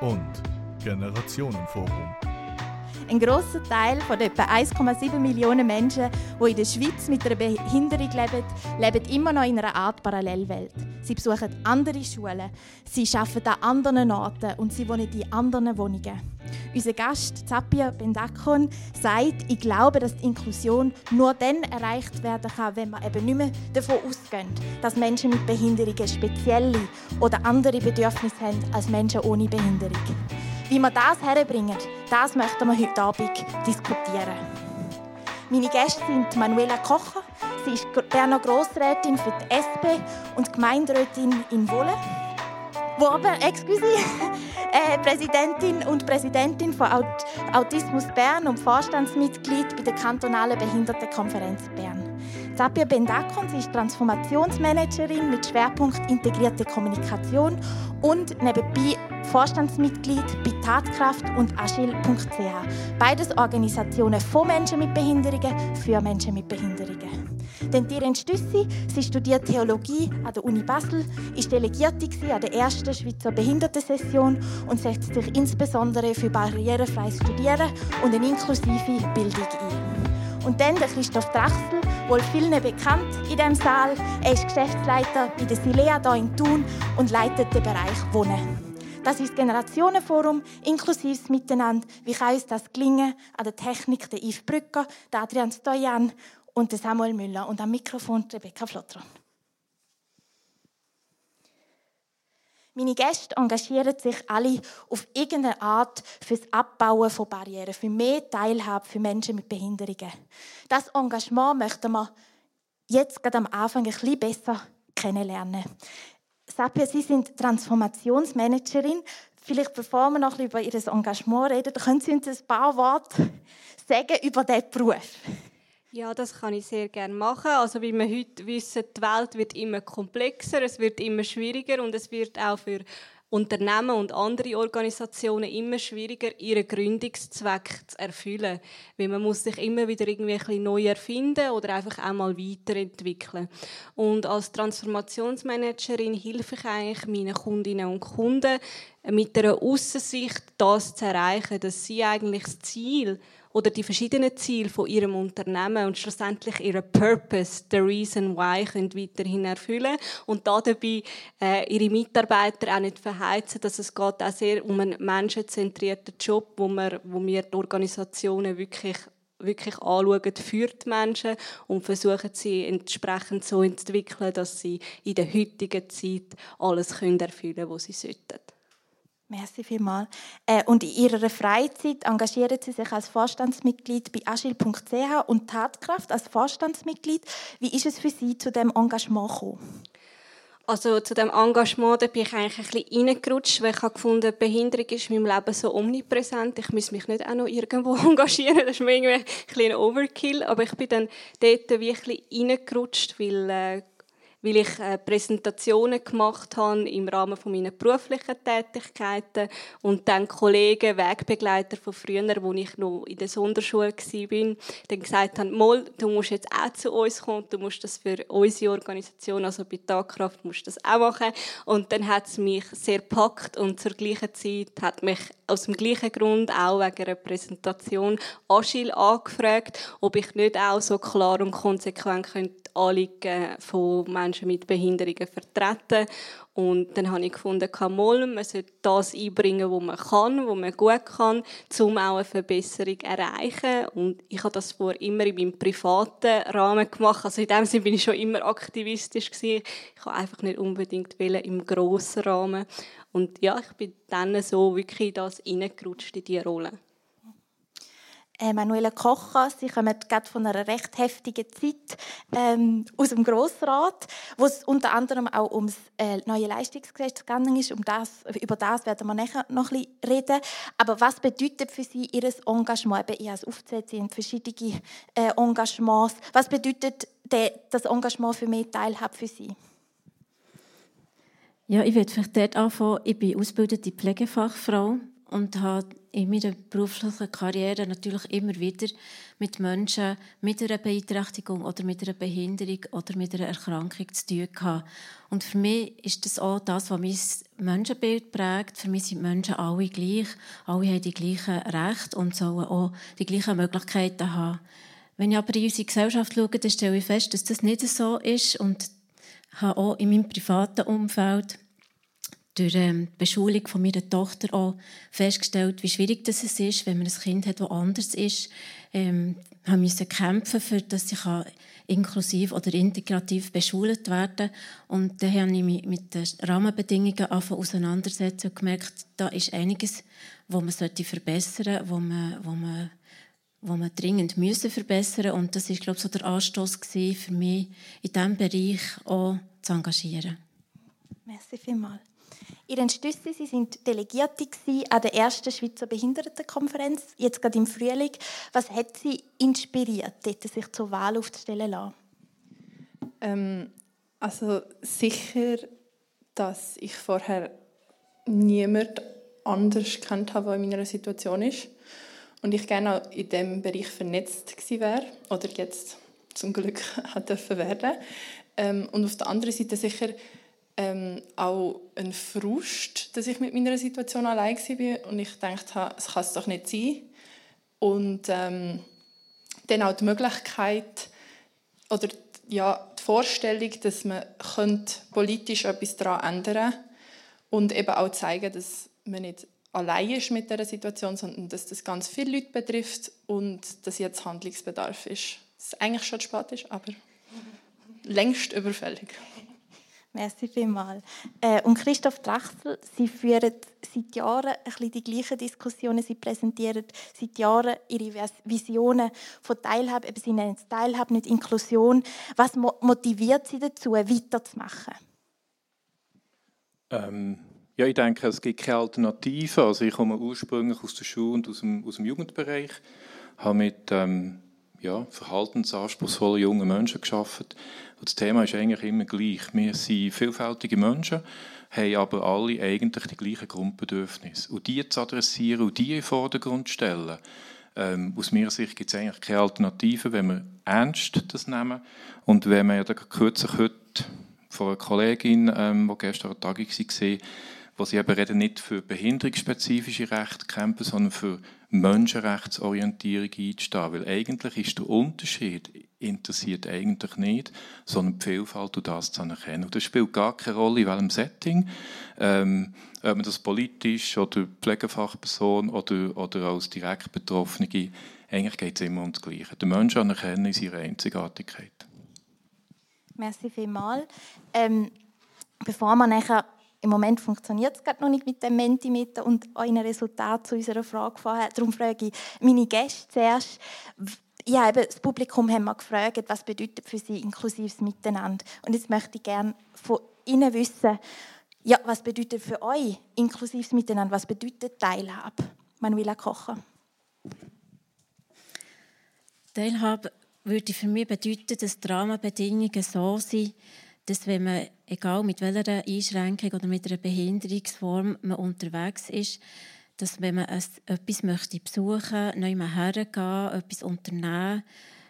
und Generationenforum. Ein grosser Teil von etwa 1,7 Millionen Menschen, die in der Schweiz mit einer Behinderung leben, leben immer noch in einer Art Parallelwelt. Sie besuchen andere Schulen, sie arbeiten an anderen Orten und sie wohnen in anderen Wohnungen. Unser Gast Zapia Bendakon sagt, ich glaube, dass die Inklusion nur dann erreicht werden kann, wenn man eben nicht mehr davon ausgeht, dass Menschen mit Behinderungen spezielle oder andere Bedürfnisse haben als Menschen ohne Behinderung. Wie wir das herbringen, das möchten wir heute Abend diskutieren. Meine Gäste sind Manuela Kocher, sie ist Berner Grossrätin für die SP und Gemeinderätin in Wolle. Wo aber, excuse, äh, Präsidentin und Präsidentin von Autismus Bern und Vorstandsmitglied bei der kantonalen Behindertenkonferenz Bern. Sabia Bendakon, sie ist Transformationsmanagerin mit Schwerpunkt integrierte Kommunikation und nebenbei Vorstandsmitglied bei Tatkraft und agil.ch. Beides Organisationen von Menschen mit Behinderungen für Menschen mit Behinderungen. Denn Tiren Stüssi, sie studiert Theologie an der Uni Basel, ist Delegierte an der ersten Schweizer Behindertensession und setzt sich insbesondere für barrierefreies Studieren und eine inklusive Bildung ein. Und dann der Christoph Drachsel, wohl vielen bekannt in diesem Saal. Er ist Geschäftsleiter bei der Silea hier in Thun und leitet den Bereich Wohnen. Das ist das Generationenforum, inklusives Miteinander. Wie kann uns das gelingen? An der Technik der Yves Brücker, der Adrian Stojan und Samuel Müller und am Mikrofon Rebecca Flottron. Meine Gäste engagieren sich alle auf irgendeine Art für das Abbauen von Barrieren, für mehr Teilhabe für Menschen mit Behinderungen. Das Engagement möchten wir jetzt gerade am Anfang ein bisschen besser kennenlernen. Sapia, Sie sind Transformationsmanagerin. Vielleicht bevor wir noch über Ihr Engagement reden, können Sie uns ein paar Worte sagen über diesen Beruf. Ja, das kann ich sehr gerne machen. Also wie wir heute wissen, die Welt wird immer komplexer, es wird immer schwieriger und es wird auch für Unternehmen und andere Organisationen immer schwieriger, ihren Gründungszweck zu erfüllen. Weil man muss sich immer wieder irgendwie ein bisschen neu erfinden oder einfach einmal weiterentwickeln. Und als Transformationsmanagerin helfe ich eigentlich meinen Kundinnen und Kunden mit einer Aussicht, das zu erreichen, dass sie eigentlich das Ziel oder die verschiedenen Ziele von ihrem Unternehmen und schlussendlich ihren Purpose, the reason why, können weiterhin erfüllen und da dabei äh, ihre Mitarbeiter auch nicht verheizen, dass es geht auch sehr um einen menschenzentrierten Job, wo wir, wo wir die Organisationen wirklich wirklich anschauen für die Menschen und versuchen sie entsprechend so zu entwickeln, dass sie in der heutigen Zeit alles können erfüllen können, was sie sollten. Merci vielmals. Äh, und in Ihrer Freizeit engagieren Sie sich als Vorstandsmitglied bei agil.ch und Tatkraft als Vorstandsmitglied. Wie ist es für Sie zu dem Engagement gekommen? Also zu dem Engagement da bin ich eigentlich ein bisschen reingerutscht, weil ich habe gefunden, Behinderung ist in meinem Leben so omnipräsent. Ich muss mich nicht auch noch irgendwo engagieren. Das ist mir irgendwie ein bisschen Overkill. Aber ich bin dann dort wie ein bisschen reingerutscht, weil äh, weil ich äh, Präsentationen gemacht habe im Rahmen von meiner beruflichen Tätigkeiten und dann Kollegen, Wegbegleiter von früher, wo ich noch in der Sonderschule war, dann gesagt haben, Mol, du musst jetzt auch zu uns kommen, du musst das für unsere Organisation, also bei Tagkraft, musst das auch machen. Und dann hat es mich sehr gepackt und zur gleichen Zeit hat mich aus dem gleichen Grund auch wegen einer Präsentation Agil angefragt, ob ich nicht auch so klar und konsequent könnte Anliegen von Menschen mit Behinderungen vertreten. Und dann habe ich gefunden, mal, man sollte das einbringen, was man kann, was man gut kann, um auch eine Verbesserung zu erreichen. Und ich habe das vor immer in meinem privaten Rahmen gemacht. Also in dem Sinne bin ich schon immer aktivistisch gewesen. Ich habe einfach nicht unbedingt im grossen Rahmen. Und ja, ich bin dann so wirklich das reingerutscht in diese Rolle äh, Manuela Kocher. Sie kommen gerade von einer recht heftigen Zeit ähm, aus dem Grossrat, wo es unter anderem auch ums äh, neue Leistungsgesetz gegangen ist. Um das, über das werden wir nachher noch ein bisschen reden. Aber was bedeutet für Sie Ihr Engagement? Eben, ich habe es aufgezählt, Sie haben verschiedene äh, Engagements. Was bedeutet de, das Engagement für mehr Teilhabe für Sie? Ja, ich werde vielleicht dort anfangen. Ich bin ausgebildete Pflegefachfrau und habe in meiner beruflichen Karriere natürlich immer wieder mit Menschen mit einer Beeinträchtigung oder mit einer Behinderung oder mit einer Erkrankung zu tun gehabt. Und für mich ist das auch das, was mein Menschenbild prägt. Für mich sind Menschen alle gleich. Alle haben die gleichen Rechte und sollen auch die gleichen Möglichkeiten haben. Wenn ich aber in unsere Gesellschaft schaue, dann stelle ich fest, dass das nicht so ist und habe auch in meinem privaten Umfeld durch ähm, die Beschulung von meiner Tochter auch festgestellt, wie schwierig das ist, wenn man ein Kind hat, das anders ist. Ähm, müssen kämpfen, für dass sie inklusiv oder integrativ beschult werden Und dann habe ich mich mit den Rahmenbedingungen auseinandersetzen und gemerkt, da ist einiges, was man verbessern sollte, wo man, wo man, wo man dringend müssen verbessern Und das ist, glaube ich, so der Anstoß für mich, in diesem Bereich auch zu engagieren. Merci vielmals. Ihr Entschlüsse, Sie sind Delegierte an der ersten Schweizer Behindertenkonferenz, jetzt gerade im Frühling. Was hat Sie inspiriert, dort sich zur Wahl aufzustellen lassen? Ähm, also sicher, dass ich vorher niemand anders kennt habe, der in meiner Situation ist. Und ich gerne auch in diesem Bereich vernetzt gewesen wäre oder jetzt zum Glück dürfen werden. Ähm, und auf der anderen Seite sicher ähm, auch ein Frust, dass ich mit meiner Situation allein war und ich dachte, es kann es doch nicht sein. Und ähm, dann auch die Möglichkeit oder ja, die Vorstellung, dass man politisch etwas daran ändern könnte und eben auch zeigen, dass man nicht allein ist mit dieser Situation, sondern dass das ganz viele Leute betrifft und dass jetzt Handlungsbedarf ist. Dass es eigentlich schon spät ist, aber längst überfällig. Merci vielmals. Äh, und Christoph Drachsel, Sie führen seit Jahren ein bisschen die gleichen Diskussionen. Sie präsentieren seit Jahren Ihre Visionen von Teilhabe. Sie nennen es Teilhabe, nicht Inklusion. Was motiviert Sie dazu, weiterzumachen? Ähm, ja, ich denke, es gibt keine Alternative. Also ich komme ursprünglich aus der Schule und aus dem, aus dem Jugendbereich, habe mit ähm, ja, verhaltensanspruchsvollen jungen Menschen geschaffen. Und das Thema ist eigentlich immer gleich. Wir sind vielfältige Menschen, haben aber alle eigentlich die gleichen Grundbedürfnisse. Und die zu adressieren und die in den Vordergrund zu stellen, ähm, aus meiner Sicht gibt es eigentlich keine Alternative, wenn wir ernst das nehmen. Und wenn wir ja kürzlich heute von einer Kollegin, ähm, die gestern an der Tagung war, wo sie eben nicht für behinderungsspezifische Rechte kämpfen, sondern für Menschenrechtsorientierung einzustehen. Weil eigentlich ist der Unterschied interessiert eigentlich nicht, sondern die Vielfalt und das zu anerkennen. Und das spielt gar keine Rolle, in welchem Setting. Ähm, ob man das politisch oder Pflegefachperson oder, oder als direkt Betroffene, eigentlich geht es immer um das Gleiche. Den Menschen anerkennen in seiner Einzigartigkeit. Merci vielmals. Ähm, bevor wir nachher im Moment funktioniert es gerade noch nicht mit dem Mentimeter und ein Resultat zu unserer Frage vorher. Darum frage ich meine Gäste zuerst. Ja, eben, das Publikum haben wir gefragt, was bedeutet für sie inklusives Miteinander. Und jetzt möchte ich gerne von Ihnen wissen, ja, was bedeutet für euch inklusives Miteinander? Was bedeutet Teilhabe? Manuela Kocher. Teilhabe würde für mich bedeuten, dass die Rahmenbedingungen so sind, dass wenn man, egal mit welcher Einschränkung oder mit einer Behinderungsform man unterwegs ist, dass wenn man etwas möchte besuchen, neu hergehen, etwas unternehmen,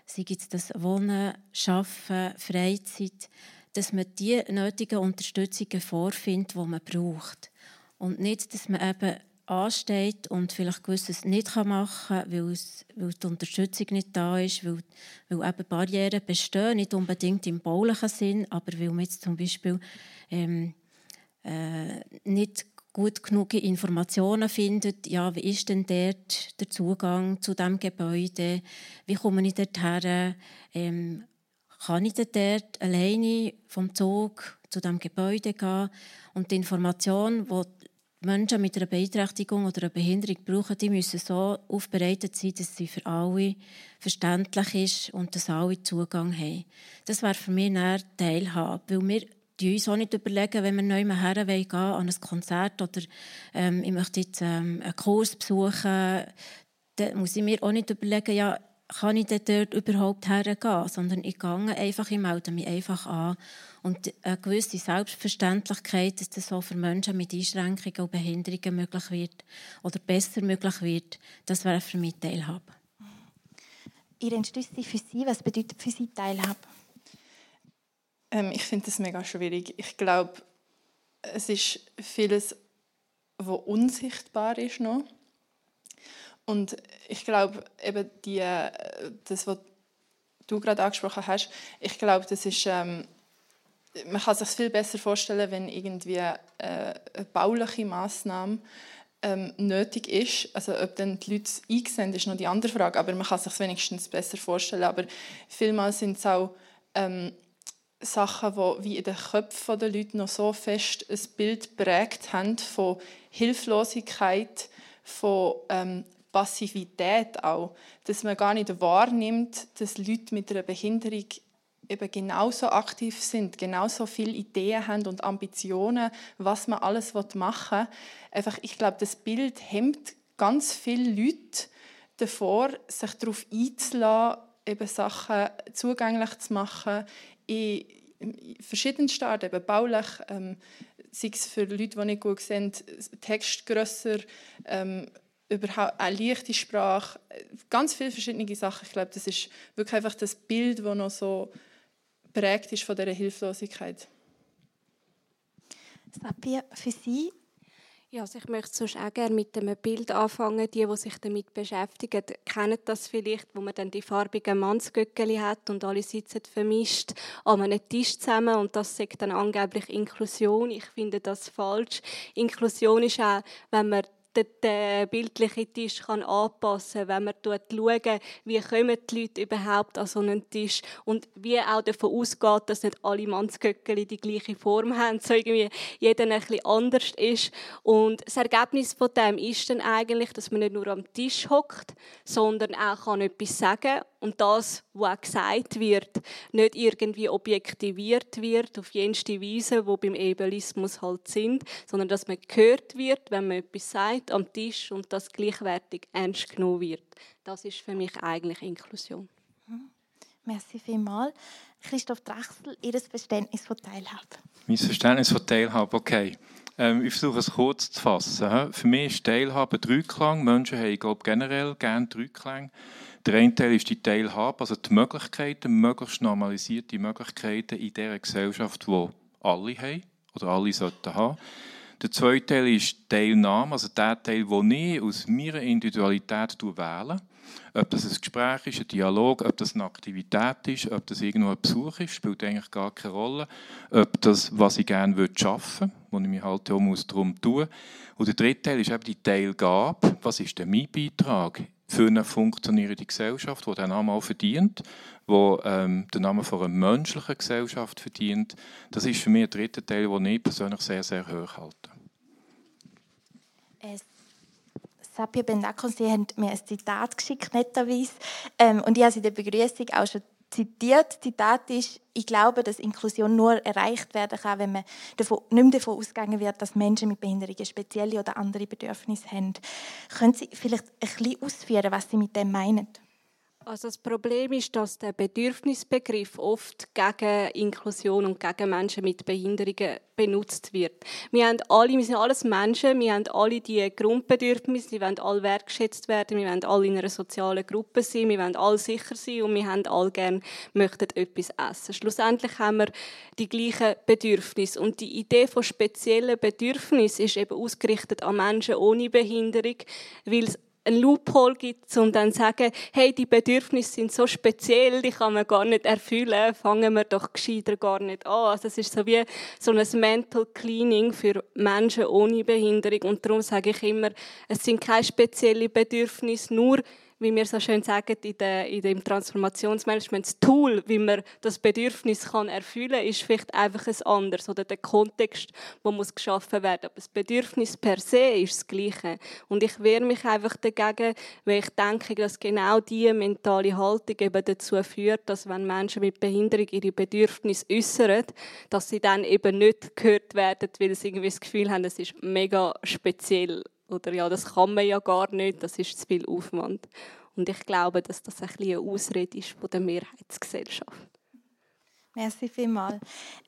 sei es das Wohnen, Arbeiten, Freizeit, dass man die nötigen Unterstützungen vorfindet, die man braucht. Und nicht, dass man eben ansteht und vielleicht gewisses nicht machen kann, weil, es, weil die Unterstützung nicht da ist, weil, weil eben Barrieren bestehen, nicht unbedingt im baulichen Sinn, aber weil man jetzt zum Beispiel ähm, äh, nicht gut genug Informationen findet, ja, wie ist denn dort der Zugang zu dem Gebäude, wie komme ich dort her, ähm, kann ich dort alleine vom Zug zu dem Gebäude gehen? Und die Information, die Menschen mit einer Beeinträchtigung oder einer Behinderung brauchen, die müssen so aufbereitet sein, dass sie für alle verständlich ist und dass alle Zugang haben. Das wäre für mich eine Teilhabe, weil wir die uns auch nicht überlegen, wenn wir neu her gehen an ein Konzert oder ähm, ich möchte jetzt ähm, einen Kurs besuchen, dann muss ich mir auch nicht überlegen, ja, kann ich dort überhaupt hergehen, sondern ich gehe einfach, ich melde mich einfach an. Und eine gewisse Selbstverständlichkeit, dass das so für Menschen mit Einschränkungen und Behinderungen möglich wird oder besser möglich wird, das wäre für mich Teilhabe. Ihre Entschlüsse für Sie, was bedeutet für Sie Teilhabe? Ähm, ich finde das mega schwierig. Ich glaube, es ist vieles, was unsichtbar ist noch. Und ich glaube, eben die, das, was du gerade angesprochen hast, ich glaube, das ist, ähm, man kann sich viel besser vorstellen, wenn irgendwie äh, eine bauliche Maßnahme ähm, nötig ist. Also ob dann die Leute einsehen, ist noch die andere Frage, aber man kann sich wenigstens besser vorstellen. Aber vielmal sind es auch ähm, Sachen, die wie in den Köpfen der Leute noch so fest ein Bild prägt haben von Hilflosigkeit, von ähm, Passivität auch, dass man gar nicht wahrnimmt, dass Leute mit einer Behinderung eben genauso aktiv sind, genauso viele Ideen haben und Ambitionen, was man alles machen will. Einfach, ich glaube, das Bild hemmt ganz viele Leute davor, sich darauf einzulassen, eben Sachen zugänglich zu machen, in verschiedensten Arten, eben baulich, ähm, sei es für Leute, die nicht gut sehen, Text grösser, ähm, überhaupt eine leichte Sprache, ganz viele verschiedene Sachen. Ich glaube, das ist wirklich einfach das Bild, das noch so prägt ist von dieser Hilflosigkeit. Sabia, für Sie? Ja, also ich möchte sonst auch gerne mit einem Bild anfangen. Die, die sich damit beschäftigen, kennen das vielleicht, wo man dann die farbigen Mannsgöckeli hat und alle sitzen vermischt an einem Tisch zusammen und das sagt dann angeblich Inklusion. Ich finde das falsch. Inklusion ist auch, wenn man den bildlichen Tisch kann anpassen kann, wenn man schaut, wie kommen die Leute überhaupt an so einen Tisch und wie auch davon ausgeht, dass nicht alle Mannsgöckeli die gleiche Form haben, so irgendwie jeder ein bisschen anders ist. Und das Ergebnis von dem ist dann eigentlich, dass man nicht nur am Tisch hockt, sondern auch kann etwas sagen und das, was auch gesagt wird, nicht irgendwie objektiviert wird auf jenste Weise, wo beim Ebelismus halt sind, sondern dass man gehört wird, wenn man etwas sagt am Tisch und das gleichwertig ernst genommen wird. Das ist für mich eigentlich Inklusion. Mhm. Merci vielmals. Christoph Drechsel, Ihr Verständnis von Teilhabe. Mein Verständnis von Teilhabe, okay. Ähm, ich versuche es kurz zu fassen. Für mich ist Teilhabe Dreiklang. Menschen haben glaube generell gerne Dreiklang. Der eine Teil ist die Teilhabe, also die Möglichkeiten, möglichst normalisierte Möglichkeiten in dieser Gesellschaft, die alle haben oder alle sollten haben. Der zweite Teil ist Teilnahme, also der Teil, den ich aus meiner Individualität wähle. Ob das ein Gespräch ist, ein Dialog, ob das eine Aktivität ist, ob das irgendwo ein Besuch ist, spielt eigentlich gar keine Rolle. Ob das, was ich gerne würde, wo ich mich halt auch darum tun muss. Und der dritte Teil ist eben die Teilgabe. Was ist denn mein Beitrag für eine funktionierende Gesellschaft, die den Namen auch verdient, die ähm, den Namen von einer menschlichen Gesellschaft verdient? Das ist für mich ein dritter Teil, den ich persönlich sehr, sehr hoch halte. Äh, Sapir Bendakon, Sie haben mir ein Zitat geschickt, netterweise. Ähm, und ich habe es in der Begrüßung auch schon zitiert. Zitat ist, ich glaube, dass Inklusion nur erreicht werden kann, wenn man davon, nicht mehr davon ausgegangen wird, dass Menschen mit Behinderungen spezielle oder andere Bedürfnisse haben. Können Sie vielleicht ein bisschen ausführen, was Sie mit dem meinen? Also das Problem ist, dass der Bedürfnisbegriff oft gegen Inklusion und gegen Menschen mit Behinderungen benutzt wird. Wir, haben alle, wir sind alles Menschen, wir haben alle die Grundbedürfnisse, wir wollen alle wertgeschätzt werden, wir wollen alle in einer sozialen Gruppe sein, wir wollen alle sicher sein und wir haben alle gerne, möchten etwas essen. Schlussendlich haben wir die gleichen Bedürfnisse und die Idee von speziellen Bedürfnissen ist eben ausgerichtet an Menschen ohne Behinderung, weil es ein Loophole gibt, um dann zu sagen, hey, die Bedürfnisse sind so speziell, die kann man gar nicht erfüllen, fangen wir doch gescheiter gar nicht an. Also es ist so wie so ein Mental Cleaning für Menschen ohne Behinderung und darum sage ich immer, es sind keine speziellen Bedürfnisse, nur wie wir so schön sagen, in, der, in dem Transformationsmanagement, das Tool, wie man das Bedürfnis kann erfüllen kann, ist vielleicht einfach ein anderes oder der Kontext, wo muss geschaffen werden. Aber das Bedürfnis per se ist das Gleiche. Und ich wehre mich einfach dagegen, weil ich denke, dass genau diese mentale Haltung eben dazu führt, dass wenn Menschen mit Behinderung ihre Bedürfnisse äußern, dass sie dann eben nicht gehört werden, weil sie irgendwie das Gefühl haben, es ist mega speziell oder ja, das kann man ja gar nicht, das ist zu viel Aufwand. Und ich glaube, dass das ein eine Ausrede ist von der Mehrheitsgesellschaft. Merci vielmals.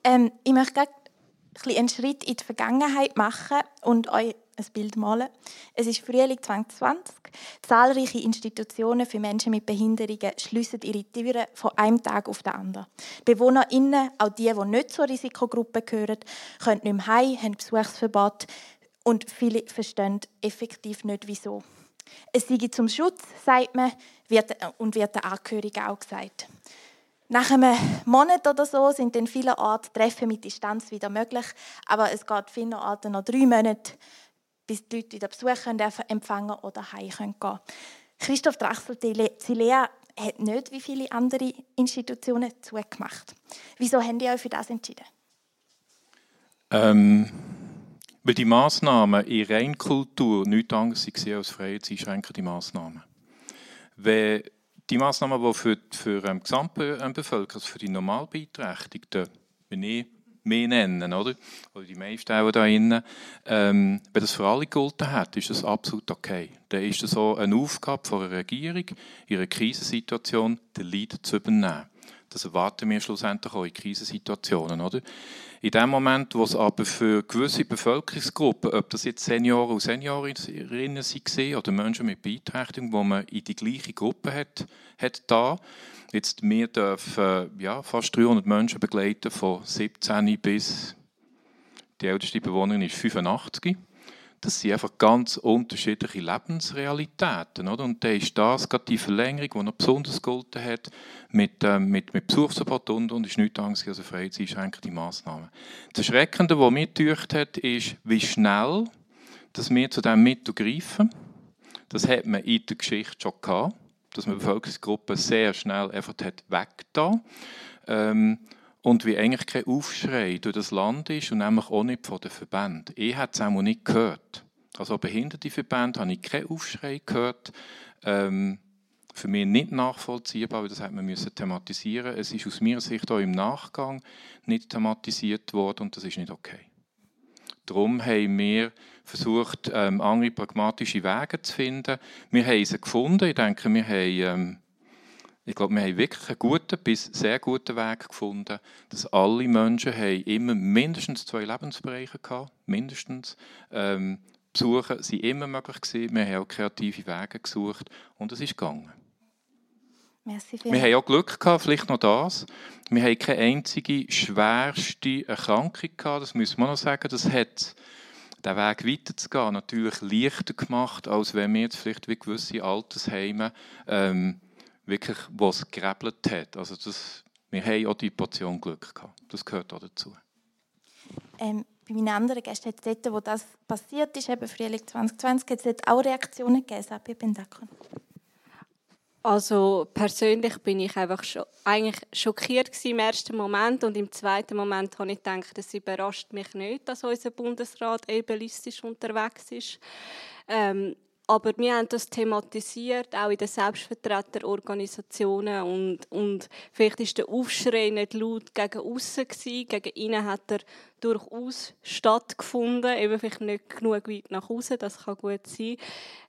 Ähm, ich möchte gerne einen Schritt in die Vergangenheit machen und euch ein Bild malen. Es ist Frühling 2020. Zahlreiche Institutionen für Menschen mit Behinderungen schließen ihre Türen von einem Tag auf den anderen. BewohnerInnen, auch die, die nicht zur Risikogruppe gehören, können nicht mehr heim, haben Besuchsverbot und viele verstehen effektiv nicht, wieso. Es sei zum Schutz, sagt man, wird, und wird den Angehörigen auch gesagt. Nach einem Monat oder so sind in vielen Orten Treffen mit Distanz wieder möglich, aber es geht vielen Orten noch drei Monate, bis die Leute wieder Besuch empfangen oder heim können. Christoph Drachsel-Zilea hat nicht wie viele andere Institutionen zugemacht. Wieso haben die euch für das entschieden? Ähm, weil die Massnahmen in Reinkultur nichts anderes waren als freiheitseinschränkende Massnahmen. Wenn die Massnahmen, die für, für die ähm, Gesamtbevölkerung, also für die Normalbeeinträchtigten, wenn ich mehr nennen, oder? Oder die meisten auch da innen. Ähm, wenn das für alle gegolten hat, ist das absolut okay. Dann ist das so eine Aufgabe von einer Regierung, in einer Krisensituation den Lead zu übernehmen. Das erwarten wir schlussendlich auch in Krisensituationen, oder? In dem Moment, wo es aber für gewisse Bevölkerungsgruppen, ob das jetzt Senioren und Seniorinnen waren oder Menschen mit Beeinträchtigung, wo man in die gleiche Gruppe hat, hat da, jetzt wir dürfen ja, fast 300 Menschen begleiten von 17 bis die älteste Bewohnerin ist 85 das sind einfach ganz unterschiedliche Lebensrealitäten. Oder? Und dann ist das gerade die Verlängerung, die noch besonders gegolten hat, mit, ähm, mit, mit Besuchsverbot und, und ist nichts anderes als freiheitseinschränkende Massnahme. Das Erschreckende, was mir getäuscht hat, ist, wie schnell dass wir zu diesem Mittel greifen. Das hat man in der Geschichte schon gehabt, dass man Bevölkerungsgruppen sehr schnell einfach hat ähm, und wie eigentlich kein Aufschrei durch das Land ist und nämlich auch nicht von den Verbänden. Ich habe es auch nicht gehört. Also behinderte Verbände habe ich keinen Aufschrei gehört. Ähm, für mich nicht nachvollziehbar, weil das hat man müssen thematisieren. Es ist aus meiner Sicht auch im Nachgang nicht thematisiert worden und das ist nicht okay. Darum haben wir versucht, ähm, andere pragmatische Wege zu finden. Wir haben sie gefunden. Ich denke, wir haben ähm, ich glaube, wir haben wirklich einen guten bis sehr guten Weg gefunden, dass alle Menschen haben immer mindestens zwei Lebensbereiche hatten, mindestens. Ähm, Besuche waren immer möglich gewesen. Wir haben auch kreative Wege gesucht und es ist gegangen. Merci wir haben auch Glück gehabt, vielleicht noch das. Wir haben keine einzige schwerste Erkrankung gehabt, das müssen wir noch sagen. Das hat den Weg weiterzugehen natürlich leichter gemacht, als wenn wir jetzt vielleicht wie gewisse Altersheime ähm, wirklich, was gerebelt hat. Also das, wir haben auch die Portion Glück gehabt. Das gehört auch dazu. Ähm, bei meinen anderen Gästen hat es dort, wo das passiert ist, eben Frühling 2020, hat es auch Reaktionen gegeben, Sabi Bendakon? Also persönlich bin ich einfach schon, eigentlich schockiert im ersten Moment und im zweiten Moment habe ich gedacht, es überrascht mich nicht, dass unser Bundesrat ableistisch unterwegs ist. Ähm, aber wir haben das thematisiert, auch in den Selbstvertreterorganisationen. Und, und vielleicht ist der Aufschrei nicht laut gegen außen. Gegen innen hat er durchaus stattgefunden. Eben vielleicht nicht genug weit nach außen, das kann gut sein.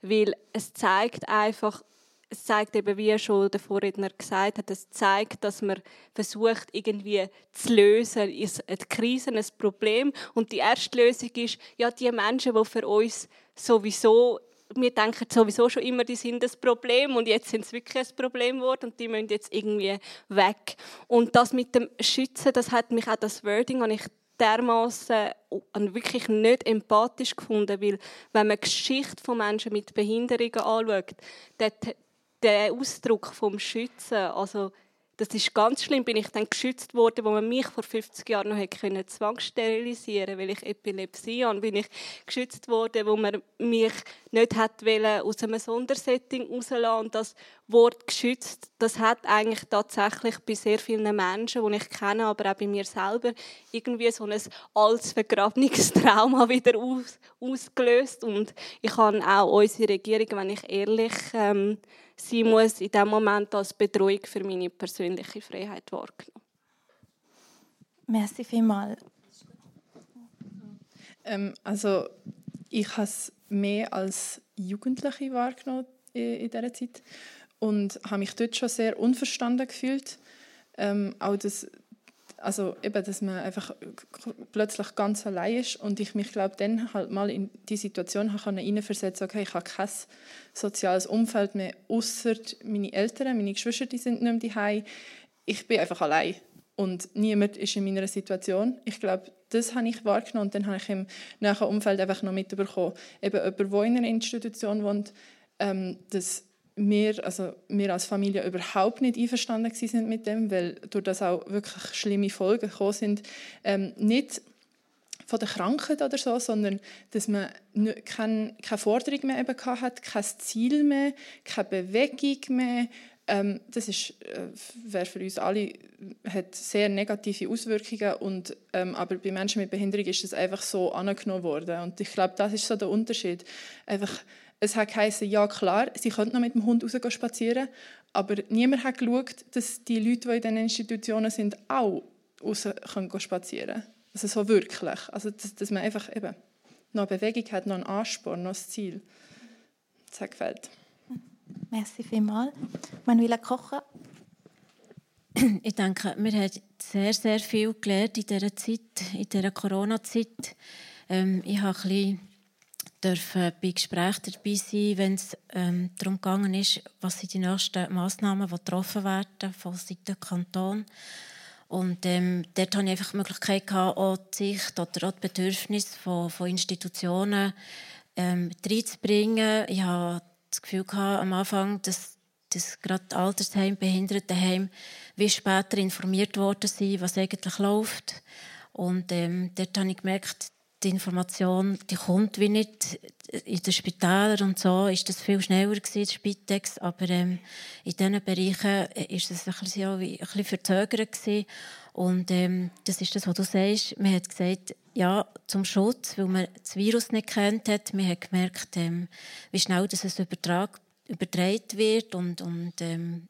Weil es zeigt einfach, es zeigt eben, wie schon der Vorredner gesagt hat, es zeigt, dass man versucht, irgendwie zu lösen, eine Krise, ein Problem. Und die erste Lösung ist, ja, die Menschen, die für uns sowieso wir denken sowieso schon immer, die sind das Problem und jetzt sind es wirklich ein Problem geworden und die müssen jetzt irgendwie weg. Und das mit dem Schützen, das hat mich auch das Wording, habe ich dermaßen wirklich nicht empathisch gefunden, weil wenn man die Geschichte von Menschen mit Behinderungen anschaut, der Ausdruck vom Schützen, also das ist ganz schlimm. Bin ich dann geschützt worden, wo man mich vor 50 Jahren noch hätte können zwangssterilisieren, weil ich Epilepsie habe. Bin ich geschützt worden, wo man mich nicht hat aus einem Sondersetting rauslassen. Und das Wort geschützt, das hat eigentlich tatsächlich bei sehr vielen Menschen, die ich kenne, aber auch bei mir selber, irgendwie so ein als vergrabenes wieder aus, ausgelöst. Und ich habe auch unsere Regierung, wenn ich ehrlich ähm, sie muss in dem Moment als Bedrohung für meine persönliche Freiheit wahrgenommen. Merci vielmals. Ähm, also ich habe es mehr als Jugendliche wahrgenommen in dieser Zeit. und habe mich dort schon sehr unverstanden gefühlt. Ähm, auch das, also eben, dass man einfach plötzlich ganz allein ist und ich mich glaube dann halt mal in die Situation hineinversetzen okay, ich habe kein soziales Umfeld mehr, außer meine Eltern, meine Geschwister, die sind nicht mehr daheim. Ich bin einfach allein und niemand ist in meiner Situation. Ich glaube, das habe ich wahrgenommen und dann habe ich im näheren Umfeld einfach noch mitbekommen, eben jemand, der in einer Institution wohnt, ähm, dass wir, also wir als Familie überhaupt nicht einverstanden sind mit dem, weil durch das auch wirklich schlimme Folgen gekommen sind. Ähm, nicht von der Krankheit oder so, sondern dass man keine, keine Forderung mehr eben hat, kein Ziel mehr, keine Bewegung mehr. Ähm, das ist, äh, für uns alle hat sehr negative Auswirkungen und ähm, aber bei Menschen mit Behinderung ist das einfach so angenommen worden und ich glaube, das ist so der Unterschied. Einfach es hat geheißen, ja klar, sie könnten noch mit dem Hund raus spazieren, aber niemand hat geschaut, dass die Leute, die in diesen Institutionen sind, auch raus können spazieren Also so wirklich. Also dass, dass man einfach eben noch eine Bewegung hat, noch einen Ansporn, noch ein Ziel. Das hat gefällt. Merci vielmals. Manuela Kocher. Ich denke, wir haben sehr, sehr viel gelernt in dieser Zeit, in dieser Corona-Zeit. Ähm, ich habe ein bisschen dürfen bei Gesprächen dabei sein, wenn es ähm, darum gegangen ist, was sind die nächsten Massnahmen, die getroffen werden von Seiten Kanton. Und ähm, dort hatte ich einfach die Möglichkeit, gehabt, auch die Sicht oder auch die Bedürfnisse von, von Institutionen ähm, reinzubringen. Ich hatte das Gefühl gehabt, am Anfang, dass, dass gerade Altersheim, Behindertenheim wie später informiert worden sind, was eigentlich läuft. Und ähm, dort habe ich gemerkt, die Information, die kommt wie nicht in den Spitälern und so ist das viel schneller gewesen, Spitex, aber ähm, in diesen Bereichen ist es ein bisschen, ein bisschen verzögert gewesen. und ähm, das ist das, was du sagst. Man hat gesagt, ja, zum Schutz, weil man das Virus nicht kennt hat. Man hat gemerkt, ähm, wie schnell das es übertragen wird und, und ähm,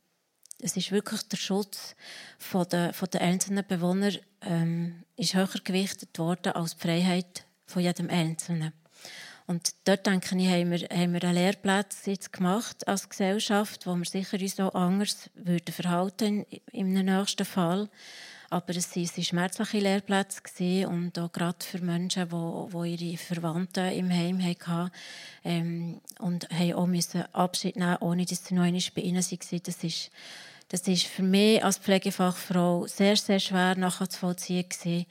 es ist wirklich der Schutz von der, von der einzelnen Bewohner ähm, ist höher gewichtet worden als die Freiheit von jedem Einzelnen. Und dort, denke ich, haben wir, haben wir einen Lehrplatz jetzt gemacht als Gesellschaft, wo wir sicher uns auch anders würden verhalten im nächsten Fall. Aber es waren schmerzliche Lehrplätze und auch gerade für Menschen, die, ihre Verwandten im Heim hatten ähm, und haben auch Abschied nehmen ohne dass sie noch einmal bei ihnen waren. Das ist, das ist für mich als Pflegefachfrau sehr, sehr schwer nachzuvollziehen.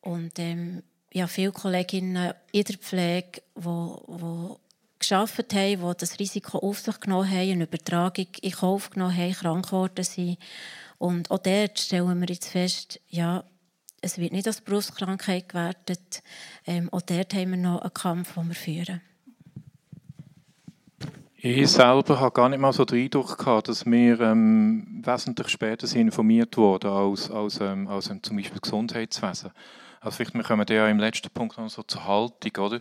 Und ähm, ja, viele Kolleginnen in der Pflege, die, die geschafft haben, die das Risiko auf sich genommen haben, eine Übertragung in Kauf genommen haben, krank geworden sind. Und auch dort stellen wir jetzt fest, ja, es wird nicht als Berufskrankheit gewertet. Ähm, auch dort haben wir noch einen Kampf, den wir führen. Ich selber habe gar nicht mal so den Eindruck dass wir ähm, wesentlich später informiert wurden als, als, ähm, als ähm, zum Beispiel Gesundheitswesen. Also vielleicht wir kommen ja im letzten Punkt noch so zur Haltung, oder?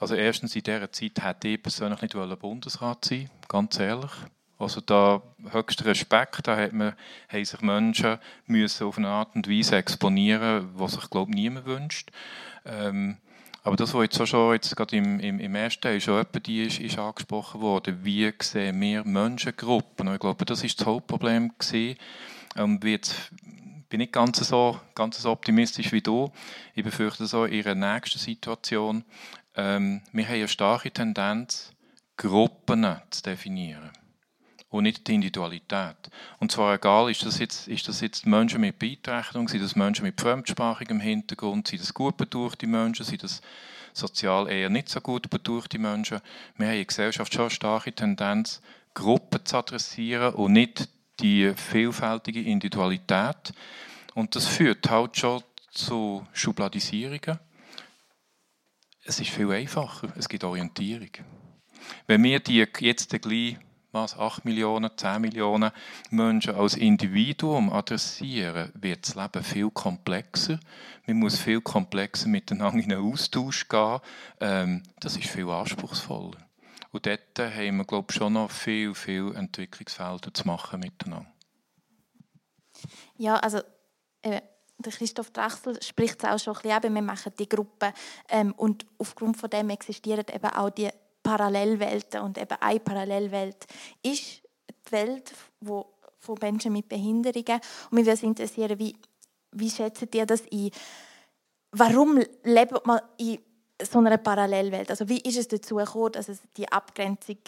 Also erstens in dieser Zeit hätte ich persönlich nicht Bundesrat sein ganz ehrlich. Also da höchster Respekt, da hat man, haben sich Menschen müssen auf eine Art und Weise exponieren, was sich glaube niemand wünscht. Ähm, aber das, was jetzt auch schon jetzt gerade im, im, im ersten Teil schon etwa die ist, ist angesprochen worden, wie sehen wir Menschengruppen? Und ich glaube, das ist das Hauptproblem gewesen. Ähm, jetzt bin nicht ganz so, ganz so optimistisch wie du. Ich befürchte so in ihrer nächsten Situation. Ähm, wir haben eine starke Tendenz, Gruppen zu definieren und nicht die Individualität. Und zwar egal, ist das jetzt, ist das jetzt Menschen mit Beeinträchtigung, sind das Menschen mit fremdsprachigem Hintergrund, sind das gut betuchte Menschen, sind das sozial eher nicht so gut betuchte Menschen. Wir haben in der Gesellschaft schon eine starke Tendenz, Gruppen zu adressieren und nicht die vielfältige Individualität. Und das führt halt schon zu Schubladisierungen. Es ist viel einfacher, es gibt Orientierung. Wenn wir die jetzt gleich was, 8 Millionen, 10 Millionen Menschen als Individuum adressieren, wird das Leben viel komplexer. Man muss viel komplexer miteinander in einen Austausch gehen. Ähm, das ist viel anspruchsvoller. Und dort haben wir, glaube ich, schon noch viel, viel Entwicklungsfelder zu machen miteinander. Ja, also äh, der Christoph Drechsel spricht es auch schon ein bisschen eben, wir machen die Gruppe ähm, und aufgrund von dem existieren eben auch die Parallelwelten und eben eine Parallelwelt ist die Welt wo, von Menschen mit Behinderungen. Und mich würde interessieren, wie, wie schätzt ihr das ein? Warum lebt man in so einer Parallelwelt? Also wie ist es dazu gekommen, dass es die Abgrenzung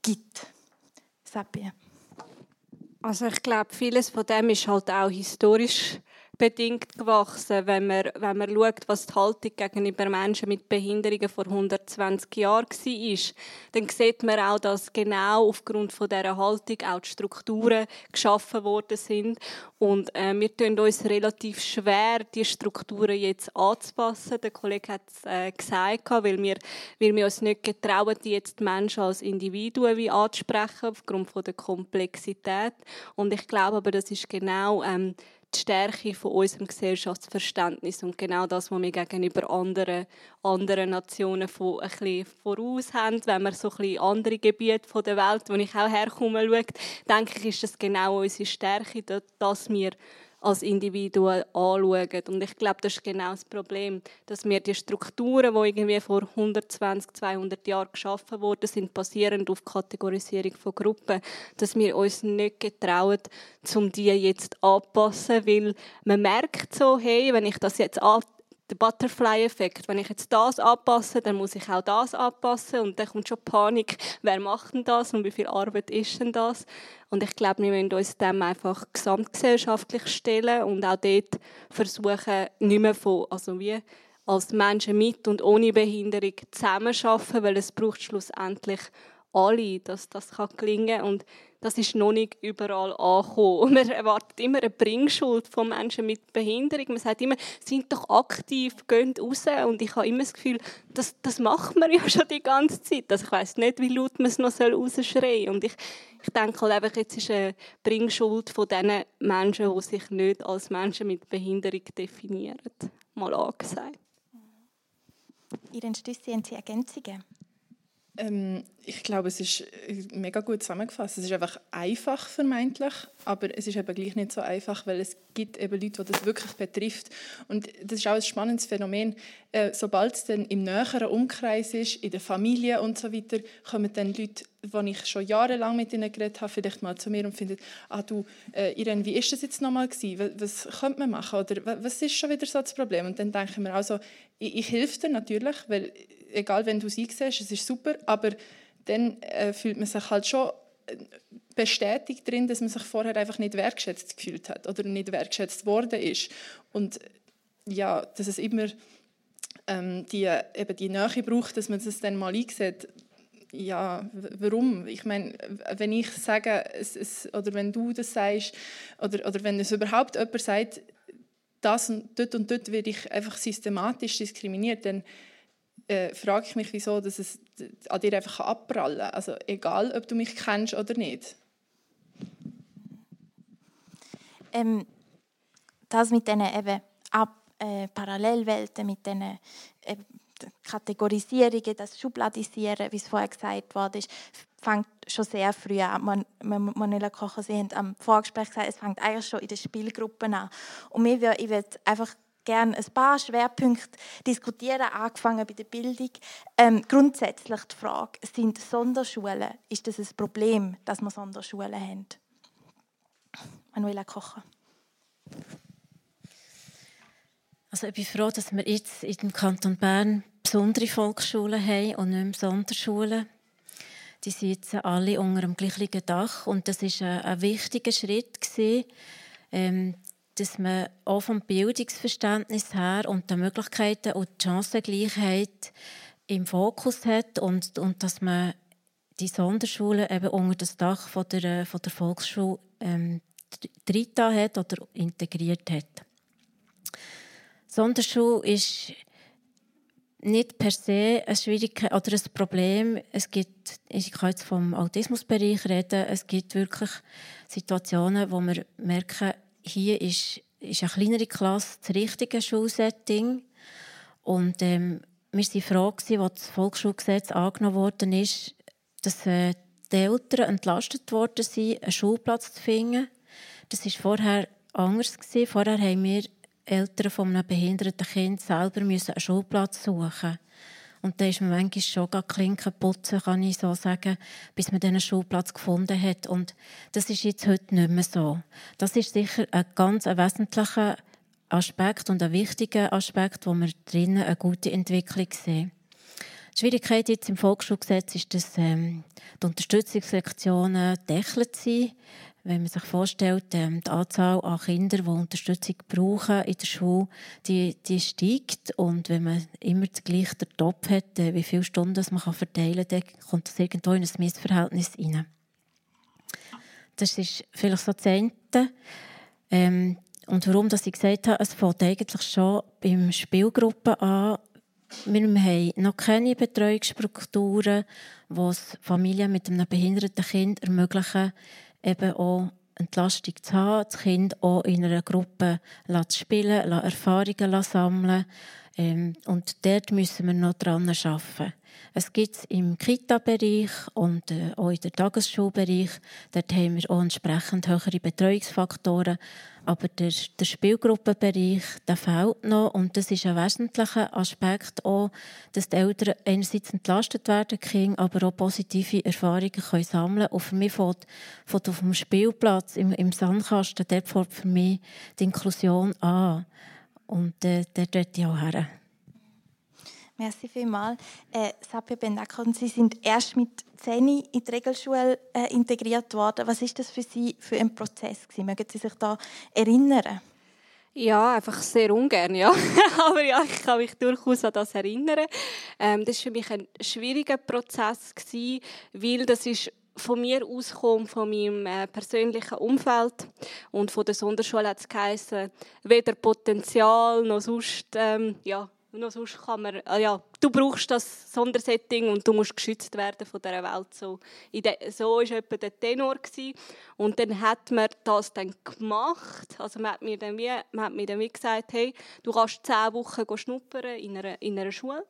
gibt? Sabine. Also ich glaube, vieles von dem ist halt auch historisch bedingt gewachsen, wenn man, wenn man schaut, was die Haltung gegenüber Menschen mit Behinderungen vor 120 Jahren war. Dann sieht man auch, dass genau aufgrund von dieser Haltung auch die Strukturen geschaffen worden sind. Und äh, wir tun uns relativ schwer, die Strukturen jetzt anzupassen. Der Kollege hat es äh, gesagt, weil wir, weil wir uns nicht getrauen, die jetzt Menschen als Individuen wie anzusprechen, aufgrund von der Komplexität. Und ich glaube aber, das ist genau ähm, die Stärke von unserem Gesellschaftsverständnis und genau das, was wir gegenüber anderen, anderen Nationen von, ein bisschen voraus haben. Wenn man so ein bisschen andere Gebiete der Welt, wo ich auch herkomme, schaut, denke ich, ist das genau unsere Stärke, dass wir als Individuen anschauen. Und ich glaube, das ist genau das Problem, dass wir die Strukturen, die irgendwie vor 120, 200 Jahren geschaffen wurden, sind basierend auf Kategorisierung von Gruppen, dass wir uns nicht getrauen, um die jetzt anzupassen, weil man merkt so, hey, wenn ich das jetzt der Butterfly-Effekt. Wenn ich jetzt das anpasse, dann muss ich auch das anpassen und dann kommt schon Panik, wer macht denn das und wie viel Arbeit ist denn das? Und ich glaube, wir müssen uns dem einfach gesamtgesellschaftlich stellen und auch dort versuchen, nicht mehr von, also wie als Menschen mit und ohne Behinderung zusammenarbeiten, weil es braucht schlussendlich alle, dass das kann gelingen und das ist noch nicht überall angekommen. man erwartet immer eine Bringschuld von Menschen mit Behinderung. Man sagt immer, sind doch aktiv, geht raus. Und ich habe immer das Gefühl, das, das macht man ja schon die ganze Zeit. Also ich weiß nicht, wie laut man es noch rausschreien soll. Und ich, ich denke halt einfach, jetzt ist eine Bringschuld von den Menschen, die sich nicht als Menschen mit Behinderung definieren. Mal angesagt. Ihren Stüssi haben Sie Ergänzungen? Ähm, ich glaube, es ist äh, mega gut zusammengefasst. Es ist einfach einfach vermeintlich, aber es ist eben gleich nicht so einfach, weil es gibt eben Leute, die das wirklich betrifft. Und das ist auch ein spannendes Phänomen. Äh, sobald es dann im näheren Umkreis ist, in der Familie und so weiter, kommen dann Leute, die ich schon jahrelang mit ihnen geredet habe, vielleicht mal zu mir und finden, ah du, äh, Irene, wie ist das jetzt nochmal gewesen? Was, was könnte man machen? Oder was ist schon wieder so das Problem? Und dann denke ich mir also, ich, ich helfe dir natürlich, weil egal wenn du es einsiehst, es ist super, aber dann äh, fühlt man sich halt schon äh, bestätigt drin, dass man sich vorher einfach nicht wertschätzt gefühlt hat oder nicht wertschätzt worden ist. Und ja, dass es immer ähm, die, eben die Nähe braucht, dass man es dann mal einsieht, ja, warum? Ich meine, wenn ich sage, es, es, oder wenn du das sagst, oder, oder wenn es überhaupt jemand sagt, das und dort und dort werde ich einfach systematisch diskriminiert, dann äh, frage ich mich, wieso dass es an dir einfach abprallen kann. Also egal, ob du mich kennst oder nicht. Ähm, das mit diesen eben Ab äh, Parallelwelten, mit diesen äh, Kategorisierungen, das Schubladisieren, wie es vorher gesagt wurde, fängt schon sehr früh an. Manuela Kocher, Sie haben am Vorgespräch gesagt, es fängt eigentlich schon in den Spielgruppen an. Und ich würde einfach gerne ein paar Schwerpunkte diskutieren, angefangen bei der Bildung. Ähm, grundsätzlich die Frage, sind Sonderschulen, ist das ein Problem, dass wir Sonderschulen haben? Manuela Kocher. Also ich bin froh, dass wir jetzt in dem Kanton Bern besondere Volksschulen haben und nicht mehr Sonderschulen. Die sitzen alle unter dem gleichen Dach und das ist ein, ein wichtiger Schritt gewesen, ähm, dass man auch vom Bildungsverständnis her und der Möglichkeiten und die Chancengleichheit im Fokus hat und, und dass man die Sonderschulen eben unter das Dach von der, von der Volksschule ähm, hat oder integriert hat. Sonderschule ist nicht per se eine oder ein Problem. Es gibt, ich kann jetzt vom Autismusbereich reden, es gibt wirklich Situationen, wo wir merken, hier ist, ist eine kleinere Klasse das richtige Schulsetting. Und ähm, wir waren froh, als das Volksschulgesetz angenommen ist, dass äh, die Eltern entlastet worden sind, einen Schulplatz zu finden. Das war vorher anders. Gewesen. Vorher haben wir Eltern von einem behinderten Kind selber einen Schulplatz suchen Und da ist man manchmal schon gar Klinken putzen, kann ich so sagen, bis man diesen Schulplatz gefunden hat. Und das ist jetzt heute nicht mehr so. Das ist sicher ein ganz wesentlicher Aspekt und ein wichtiger Aspekt, wo wir drinnen eine gute Entwicklung sehen. Die Schwierigkeit jetzt im Volksschulgesetz ist, dass ähm, die Unterstützungslektionen deckelt sind. Wenn man sich vorstellt, ähm, die Anzahl an Kindern, die Unterstützung brauchen in der Schule, die, die steigt. Und wenn man immer den gleichen Topf hat, äh, wie viele Stunden man verteilen kann, dann kommt das irgendwo in ein Missverhältnis rein. Das ist vielleicht so das eine. Ähm, und warum dass ich gesagt habe, es fängt eigentlich schon beim Spielgruppen an. Wir haben noch keine Betreuungsstrukturen, die Familien mit einem behinderten Kind ermöglichen, eben auch Entlastung zu haben, das Kind auch in einer Gruppe zu spielen, Erfahrungen zu sammeln. Ähm, und dort müssen wir noch dran arbeiten. Es gibt es im Kita-Bereich und äh, auch in der Tagesschulbereich. Dort haben wir auch entsprechend höhere Betreuungsfaktoren. Aber der, der Spielgruppenbereich, der fehlt noch. Und das ist ein wesentlicher Aspekt auch, dass die Eltern einerseits entlastet werden können, aber auch positive Erfahrungen können sammeln können. Und für mich fängt, fängt auf dem Spielplatz, im, im Sandkasten, dort fängt für mich die Inklusion an. Und äh, dort dort ich auch her. Merci vielmals. Äh, Sapia Bendakon, Sie sind erst mit 10 in die Regelschule äh, integriert worden. Was ist das für Sie für ein Prozess gewesen? Mögen Sie sich da erinnern? Ja, einfach sehr ungern, ja. Aber ja, ich kann mich durchaus an das erinnern. Ähm, das war für mich ein schwieriger Prozess, gewesen, weil das ist von mir auskommt, von meinem äh, persönlichen Umfeld. Und von der Sonderschule hat es weder Potenzial noch sonst, ähm, ja, noch sonst kann man, ah ja, du brauchst das Sondersetting und du musst geschützt werden von dieser Welt. So, de, so war etwa der Tenor. Gewesen. Und dann hat man das dann gemacht. Also man hat mir dann wie, man hat mir dann wie gesagt, hey, du kannst zehn Wochen schnuppern in einer, in einer Schule,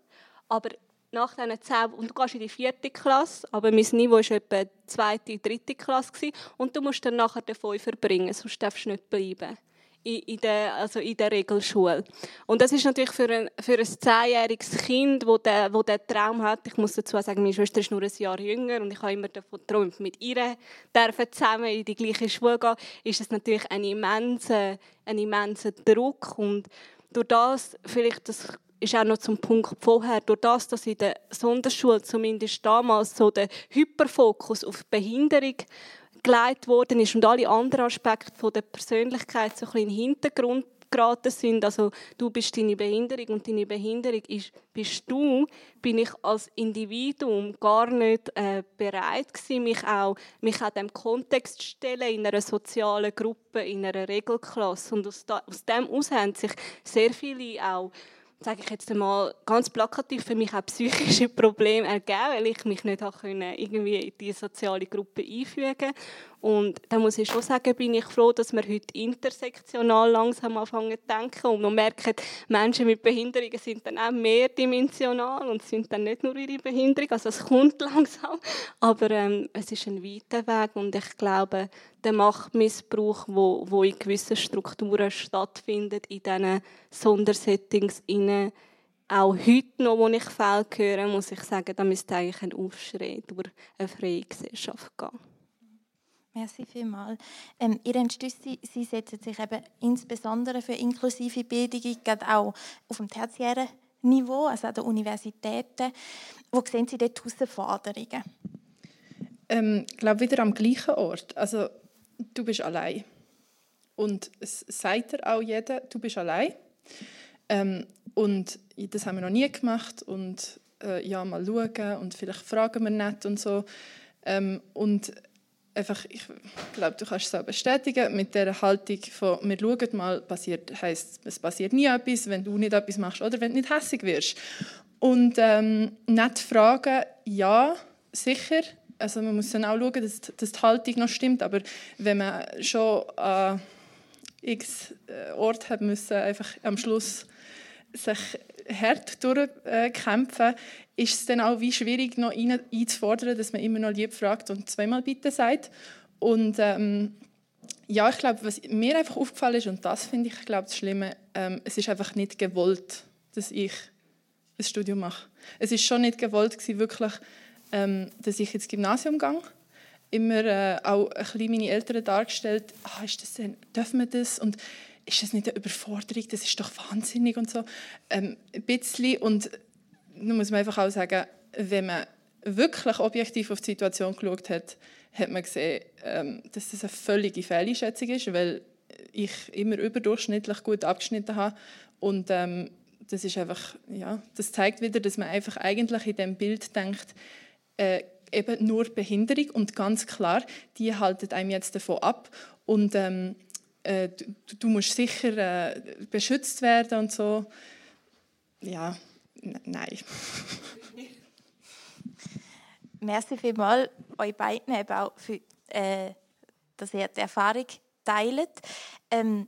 aber nach diesen zehn, und du gehst in die vierte Klasse, aber mein Niveau war etwa zweite, dritte Klasse gewesen, und du musst dann nachher den Fünfer bringen, sonst darfst du nicht bleiben in, der, also in der Regelschule. Und das ist natürlich für ein, für ein zehnjähriges Kind, wo der, wo der Traum hat, ich muss dazu sagen, meine Schwester ist nur ein Jahr jünger und ich habe immer davon geträumt, mit ihr zusammen in die gleiche Schule zu gehen, ist es natürlich ein immenser, ein immenser Druck und durch das, vielleicht das ist auch noch zum Punkt vorher, durch das, dass in der Sonderschule zumindest damals so der Hyperfokus auf Behinderung gelegt worden ist und alle anderen Aspekte von der Persönlichkeit so ein bisschen in den Hintergrund geraten sind. Also du bist deine Behinderung und deine Behinderung ist, bist du, bin ich als Individuum gar nicht äh, bereit gewesen, mich auch mich auch dem Kontext zu stellen in einer sozialen Gruppe, in einer Regelklasse. Und aus, da, aus dem aus haben sich sehr viele auch sage ich jetzt einmal ganz plakativ, für mich auch psychische Probleme ergeben, weil ich mich nicht irgendwie in diese soziale Gruppe einfügen und da muss ich schon sagen, bin ich froh, dass wir heute intersektional langsam anfangen zu denken und man merkt, Menschen mit Behinderungen sind dann auch mehrdimensional und sind dann nicht nur ihre Behinderung, also es kommt langsam, aber ähm, es ist ein weiter Weg und ich glaube, der Machtmissbrauch, wo, wo in gewissen Strukturen stattfindet, in diesen Sondersettings, auch heute noch, wo ich Fälle höre, muss ich sagen, da müsste eigentlich ein Aufschrei durch eine freie Gesellschaft gehen. Merci vielmals. Ähm, ihr Entschlüsse, Sie setzen sich eben insbesondere für inklusive Bildung, gerade auch auf dem tertiären Niveau, also an den Universitäten. Wo sehen Sie dort Herausforderungen? Ähm, ich glaube, wieder am gleichen Ort. Also, du bist allein. Und es sagt er auch jeder, du bist allein. Ähm, und das haben wir noch nie gemacht. Und äh, ja, mal schauen und vielleicht fragen wir nicht und so. Ähm, und einfach, ich glaube, du kannst es auch bestätigen, mit der Haltung von «wir schauen mal», passiert, heisst, es passiert nie etwas, wenn du nicht etwas machst oder wenn du nicht hässig wirst. Und ähm, nicht fragen, ja, sicher, also man muss dann auch schauen, dass, dass die Haltung noch stimmt, aber wenn man schon an x äh, Ort hat müssen, einfach am Schluss sich hart durchkämpfen, ist es dann auch wie schwierig, noch einzufordern, dass man immer noch lieb fragt und zweimal bitte sagt. Und ähm, ja, ich glaube, was mir einfach aufgefallen ist, und das finde ich, glaube das Schlimme, ähm, es ist einfach nicht gewollt, dass ich ein Studium mache. Es ist schon nicht gewollt gewesen, wirklich, ähm, dass ich ins Gymnasium gehe. Immer äh, auch ein bisschen meine Eltern dargestellt, ah, ist das denn, dürfen wir das? Und ist das nicht eine Überforderung? Das ist doch wahnsinnig und so. Ähm, ein bisschen. Und nun muss man einfach auch sagen, wenn man wirklich objektiv auf die Situation geschaut hat, hat man gesehen, ähm, dass das eine völlige Fehleinschätzung ist, weil ich immer überdurchschnittlich gut abgeschnitten habe und ähm, das ist einfach, ja, das zeigt wieder, dass man einfach eigentlich in dem Bild denkt, äh, eben nur Behinderung und ganz klar, die halten einem jetzt davon ab und ähm, äh, du, du, musst sicher äh, beschützt werden und so. Ja, nein. Merci vielmals euch beiden eben auch für, äh, dass ihr die Erfahrung teilt. Ähm,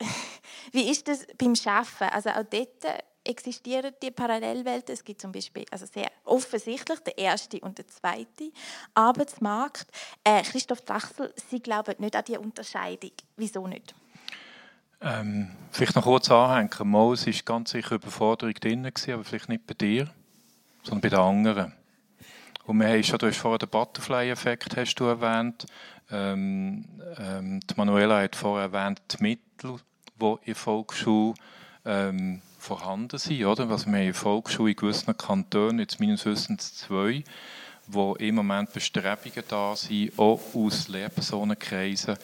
wie ist das beim Schaffen? Also auch dort existieren die Parallelwelten. Es gibt zum Beispiel also sehr offensichtlich der erste und der zweite Arbeitsmarkt. Äh, Christoph Drachsel, Sie glauben nicht an die Unterscheidung. Wieso nicht? Ähm, vielleicht noch kurz anhängen. Mose war ganz sicher Überforderung drin, aber vielleicht nicht bei dir, sondern bei den anderen. Und wir haben schon, du hast vorhin den Butterfly-Effekt hast du erwähnt. Ähm, ähm, die Manuela hat vorher erwähnt, die Mittel, die in Volksschule ähm, vorhanden sind. Oder? Also wir haben in der Volksschule in gewissen Kantonen, jetzt meines Wissens zwei, wo im Moment Bestrebungen da sind, auch aus Lehrpersonenkreisen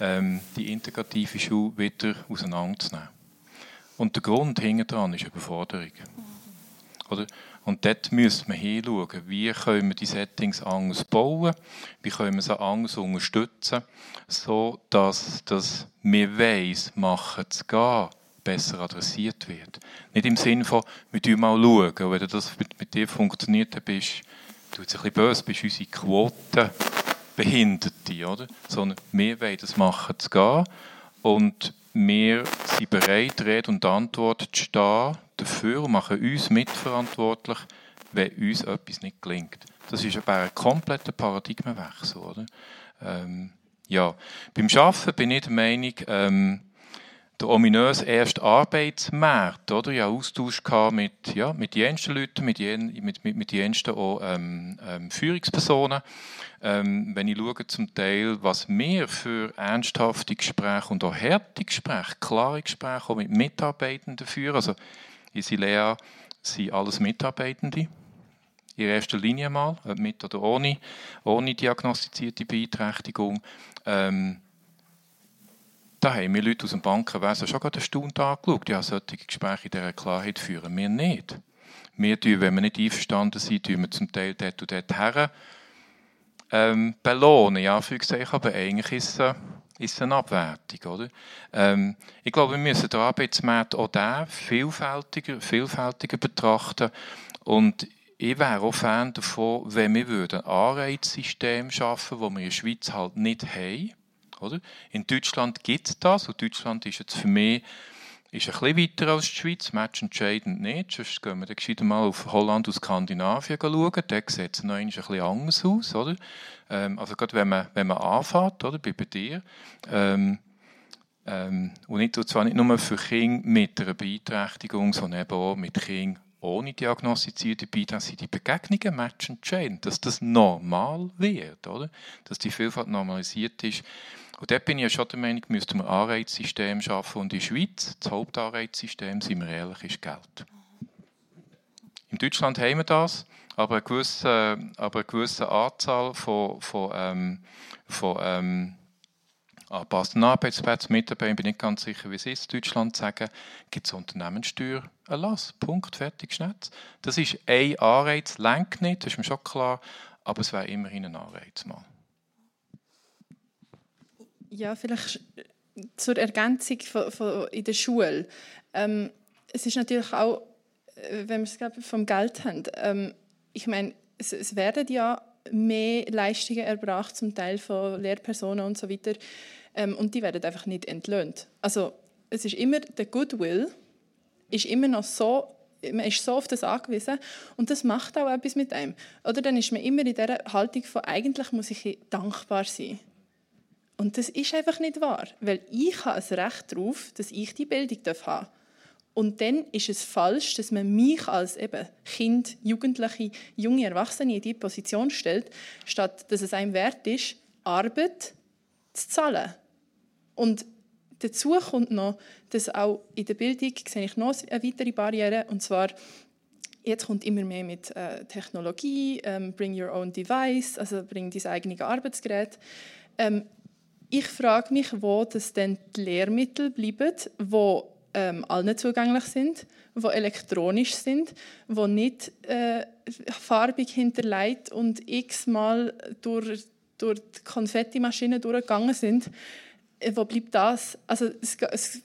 ähm, die integrative Schule wieder auseinanderzunehmen. Und der Grund hinter dran ist Überforderung. Oder? Und dort müssen wir hinschauen, wie können wir die Settings anders bauen, wie können wir sie anders unterstützen, so dass das «Wir weiss, machen zu gehen» besser adressiert wird. Nicht im Sinne von, wir mal schauen, wenn das mit, mit dir funktioniert, dann bist du ein bisschen böse, bist unsere Quote Behinderte, oder? Sondern wir wollen das machen zu gehen und wir sind bereit, Rede und Antwort zu stehen dafür und machen uns mitverantwortlich, wenn uns etwas nicht gelingt. Das ist aber ein kompletter Paradigmenwechsel, oder? Ähm, ja, beim Arbeiten bin ich der Meinung, ähm, der ominöse erste Arbeitsmarkt, oder? Hatte Austausch mit, ja, mit jensten Leuten, mit, jen, mit, mit, mit jensten auch, ähm, ähm, Führungspersonen. Ähm, wenn ich schaue zum Teil, was wir für ernsthafte Gespräche und auch harte Gespräche, klare Gespräche auch mit Mitarbeitenden führen, also in Silea sind alles Mitarbeitende, in erster Linie mal, mit oder ohne, ohne diagnostizierte Beeinträchtigung. Ähm, da haben wir Leute aus dem Bankenwesen schon gerade eine Stunde angeschaut. Ja, solche Gespräche in dieser Klarheit führen wir nicht. Wir tun, wenn wir nicht einverstanden sind, tun wir zum Teil dort und dort her ähm, belohnen, ja, aber eigentlich ist es, ist eine Abwertung. Oder? Ähm, ich glaube, wir müssen den Arbeitsmarkt auch den vielfältiger, vielfältiger betrachten und ich wäre auch Fan davon, wenn wir ein Anreizsystem schaffen würden, das wir in der Schweiz halt nicht haben oder? In Deutschland gibt es das und Deutschland ist jetzt für mich ist ein bisschen weiter als die Schweiz, matchentscheidend nicht. Sonst gehen wir dann mal auf Holland und Skandinavien schauen. Dort sieht es noch ein bisschen anders aus. Oder? Ähm, also gerade wenn man, wenn man anfängt, oder, bei, dir, ähm, ähm, und nicht, und zwar nicht nur für Kinder mit einer Beeinträchtigung, sondern eben auch mit Kindern ohne diagnostizierte Beeinträchtigung, sind die Begegnungen matchentscheidend, dass das normal wird, oder? dass die Vielfalt normalisiert ist. Und dort bin ich ja schon der Meinung, müssten wir ein Anreizsystem schaffen. Und in der Schweiz, das Hauptanreizsystem, sind wir ehrlich, ist Geld. In Deutschland haben wir das, aber eine gewisse, aber eine gewisse Anzahl von, von, ähm, von ähm, anpassenden Arbeitsplätzen, Mitarbeitern, bin ich nicht ganz sicher, wie es ist, in Deutschland sagen, gibt es Unternehmenssteuererlass. Punkt, fertig, Schnetz. Das ist ein Anreiz, lenkt nicht, das ist mir schon klar, aber es wäre immerhin ein Anreiz mal. Ja, vielleicht zur Ergänzung von, von in der Schule. Ähm, es ist natürlich auch, äh, wenn wir es vom Geld haben, ähm, ich meine, es, es, werden ja mehr Leistungen erbracht, zum Teil von Lehrpersonen und so weiter, ähm, und die werden einfach nicht entlöhnt. Also es ist immer der Goodwill, ist immer noch so man ist so auf das angewiesen und das macht auch etwas mit einem. Oder dann ist man immer in dieser Haltung von eigentlich muss ich dankbar sein. Und das ist einfach nicht wahr, weil ich habe ein Recht darauf, dass ich die Bildung haben darf. Und dann ist es falsch, dass man mich als eben Kind, Jugendliche, junge Erwachsene in diese Position stellt, statt dass es einem wert ist, Arbeit zu zahlen. Und dazu kommt noch, dass auch in der Bildung sehe ich noch eine weitere Barriere, und zwar jetzt kommt immer mehr mit äh, Technologie, ähm, bring your own device, also bring dein eigenes Arbeitsgerät. Ähm, ich frage mich, wo das denn die Lehrmittel bleiben, wo ähm, allen zugänglich sind, wo elektronisch sind, wo nicht äh, farbig hinterlegt und x-mal durch, durch die Konfettimaschine durchgegangen sind. Äh, wo bleibt das? Also es, es,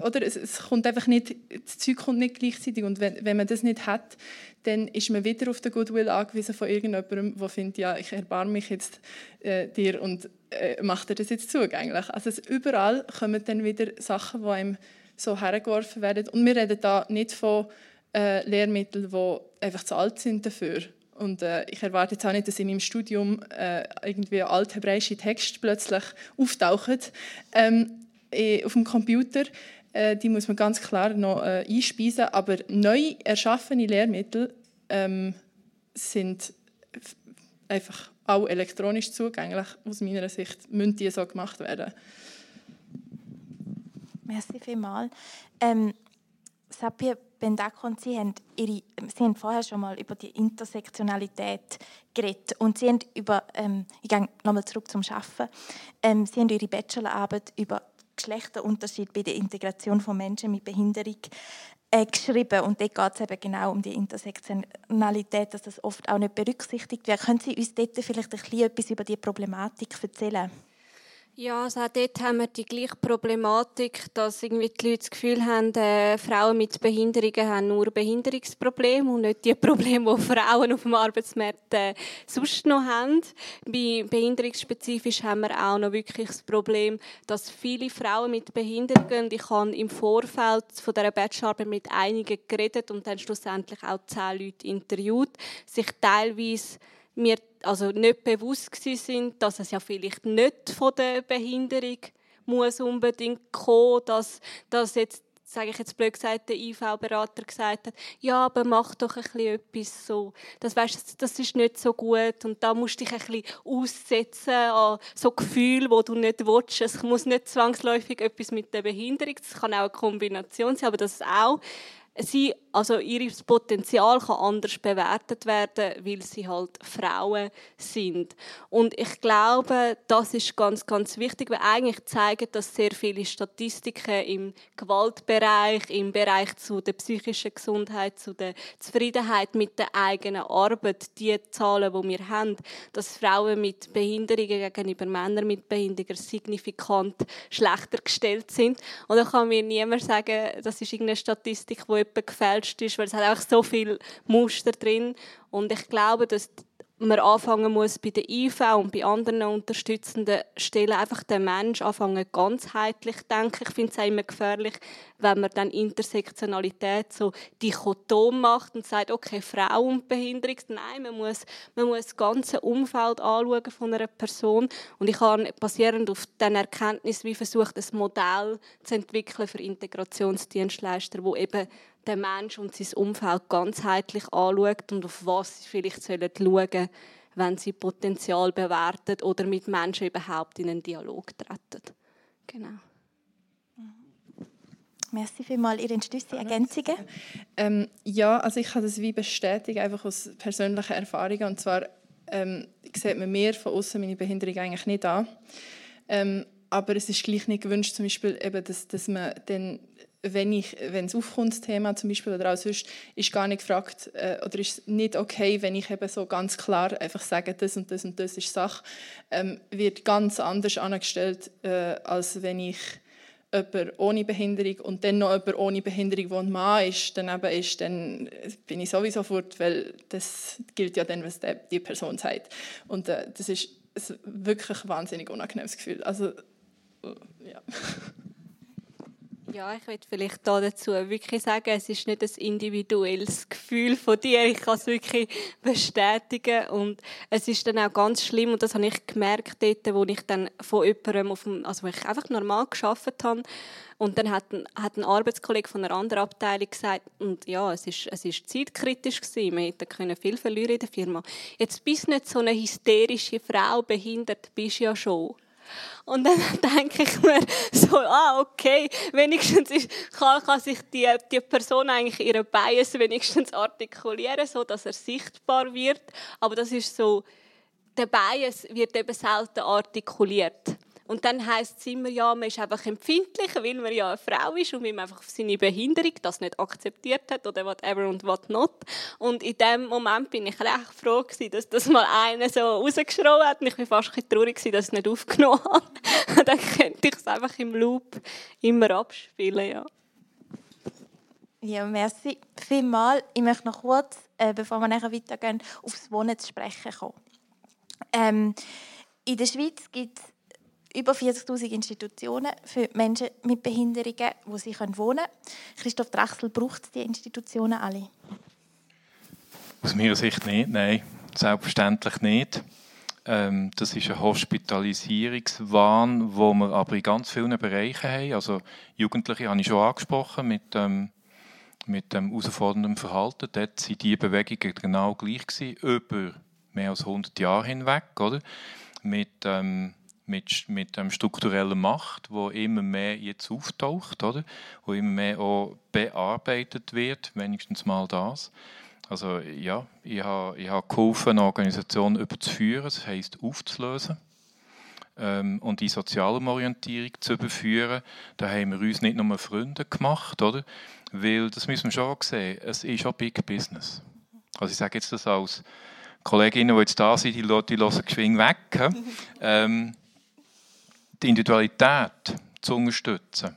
oder es, es, kommt einfach nicht, das Zeug kommt nicht gleichzeitig und wenn, wenn man das nicht hat, dann ist man wieder auf den Goodwill angewiesen von irgendjemandem, der findet, ja, ich erbarme mich jetzt äh, dir und äh, macht er das jetzt zugänglich. Also es, überall kommen dann wieder Sachen, die einem so hergeworfen werden und wir reden da nicht von äh, Lehrmitteln, die einfach zu alt sind dafür und äh, ich erwarte jetzt auch nicht, dass in meinem Studium äh, irgendwie althebräische Texte plötzlich auftauchen ähm, eh, auf dem Computer. Äh, die muss man ganz klar noch äh, einspeisen. Aber neu erschaffene Lehrmittel ähm, sind einfach auch elektronisch zugänglich. Aus meiner Sicht müssen die so gemacht werden. Merci vielmals. Ähm, Sapir Bendako und Sie haben, ihre, Sie haben vorher schon mal über die Intersektionalität geredet und Sie haben über, ähm, ich gehe nochmal zurück zum Schaffen, ähm, Sie haben Ihre Bachelorarbeit über Geschlechterunterschied bei der Integration von Menschen mit Behinderung äh, geschrieben und dort geht es eben genau um die Intersektionalität, dass das oft auch nicht berücksichtigt wird. Können Sie uns dort vielleicht ein bisschen etwas über die Problematik erzählen? Ja, also auch dort haben wir die gleiche Problematik, dass irgendwie die Leute das Gefühl haben, äh, Frauen mit Behinderungen haben nur Behinderungsprobleme und nicht die Probleme, die Frauen auf dem Arbeitsmarkt äh, sonst noch haben. Bei behinderungsspezifisch haben wir auch noch wirklich das Problem, dass viele Frauen mit Behinderungen, ich habe im Vorfeld von dieser Bachelorarbeit mit einigen geredet und dann schlussendlich auch zehn Leute interviewt, sich teilweise mir also nicht bewusst sind, dass es ja vielleicht nicht von der Behinderung muss unbedingt kommen, dass, dass jetzt sage ich jetzt blöd gesagt, der IV-Berater gesagt hat, ja, aber mach doch ein bisschen etwas so. Das, weißt, das ist nicht so gut und da musst du dich ein bisschen aussetzen an so Gefühle, wo du nicht willst. Es muss nicht zwangsläufig etwas mit der Behinderung, das kann auch eine Kombination sein, aber das auch sie, also ihr Potenzial kann anders bewertet werden, weil sie halt Frauen sind. Und ich glaube, das ist ganz, ganz wichtig, weil eigentlich zeigen das sehr viele Statistiken im Gewaltbereich, im Bereich zu der psychischen Gesundheit, zu der Zufriedenheit mit der eigenen Arbeit, die Zahlen, die wir haben, dass Frauen mit Behinderungen gegenüber Männern mit Behinderungen signifikant schlechter gestellt sind. Und da kann mir niemand sagen, das ist irgendeine Statistik, die etwa gefälscht ist, weil es hat einfach so viel Muster drin und ich glaube, dass man anfangen muss bei der IV und bei anderen unterstützenden Stellen einfach den Mensch anfangen ganzheitlich denken. Ich finde es auch immer gefährlich, wenn man dann Intersektionalität so dichotom macht und sagt, okay, Frau und Behinderung. Nein, man muss, man muss das ganze Umfeld anschauen von einer Person. Und ich habe basierend auf diesen Erkenntnis wie versucht, ein Modell zu entwickeln für Integrationsdienstleister, wo eben den Mensch und sein Umfeld ganzheitlich anschaut und auf was sie vielleicht schauen sollen, wenn sie Potenzial bewerten oder mit Menschen überhaupt in einen Dialog treten. Genau. Merci vielmals. Ihre Entschlüsse, Ergänzungen? Ähm, ja, also ich kann das wie bestätigen, einfach aus persönlicher Erfahrung. Und zwar ähm, sieht man mir von außen meine Behinderung eigentlich nicht an. Ähm, aber es ist gleich nicht gewünscht, zum Beispiel eben, dass, dass man dann wenn ich, wenn es aufkommt, das Thema zum Beispiel oder auch sonst, ist gar nicht gefragt äh, oder ist nicht okay, wenn ich eben so ganz klar einfach sage, das und das und das ist Sache, ähm, wird ganz anders angestellt, äh, als wenn ich jemand ohne Behinderung und dann noch jemand ohne Behinderung, der ein Mann ist, daneben ist, dann bin ich sowieso fort, weil das gilt ja dann, was die, die Person sagt. Und äh, das ist ein wirklich wahnsinnig unangenehmes Gefühl. Also, ja. Ja, ich würde vielleicht da dazu wirklich sagen, es ist nicht ein individuelles Gefühl von dir. Ich kann es wirklich bestätigen und es ist dann auch ganz schlimm und das habe ich gemerkt dort, wo ich dann von jemandem auf dem, also wo ich einfach normal geschafft habe und dann hat ein, hat ein Arbeitskollege von einer anderen Abteilung gesagt, und ja, es ist, es ist zeitkritisch gewesen, wir hätten viel verlieren in der Firma. Jetzt bist du nicht so eine hysterische Frau, behindert bist du ja schon. Und dann denke ich mir so, ah, okay, wenigstens ist, kann, kann sich die, die Person eigentlich ihre Bias wenigstens artikulieren, so dass er sichtbar wird. Aber das ist so, der Bias wird eben selten artikuliert. Und dann heisst es immer, ja, man ist einfach empfindlich, weil man ja eine Frau ist und weil man einfach seine Behinderung das nicht akzeptiert hat oder whatever und what not. Und in dem Moment bin ich recht froh gewesen, dass das mal einer so rausgeschrien hat und ich bin fast ein traurig gewesen, dass ich es nicht aufgenommen habe. dann könnte ich es einfach im Loop immer abspielen, ja. Ja, merci vielmals. Ich möchte noch kurz, äh, bevor wir nachher weitergehen, aufs Wohnen zu sprechen kommen. Ähm, in der Schweiz gibt es über 40.000 Institutionen für Menschen mit Behinderungen, wo sie wohnen können. Christoph Drechsel braucht die Institutionen alle? Aus meiner Sicht nicht, nein, selbstverständlich nicht. Ähm, das ist ein Hospitalisierungswahn, wo wir aber in ganz vielen Bereichen haben. Also Jugendliche habe ich schon angesprochen mit, ähm, mit dem herausfordernden Verhalten. Dort waren die Bewegungen genau gleich gewesen, über mehr als 100 Jahre hinweg, oder? Mit ähm, mit, mit ähm, struktureller Macht, wo immer mehr jetzt auftaucht, oder? wo immer mehr auch bearbeitet wird, wenigstens mal das. Also ja, ich habe, ich habe geholfen, eine Organisation überzuführen, das heisst aufzulösen ähm, und die soziale Orientierung zu überführen. Da haben wir uns nicht nur Freunde gemacht, oder? Weil, das müssen wir schon sehen, es ist auch Big Business. Also ich sage jetzt das als Kolleginnen, die jetzt da sind, die, die hören geschwind weg. ähm, die Individualität zu unterstützen,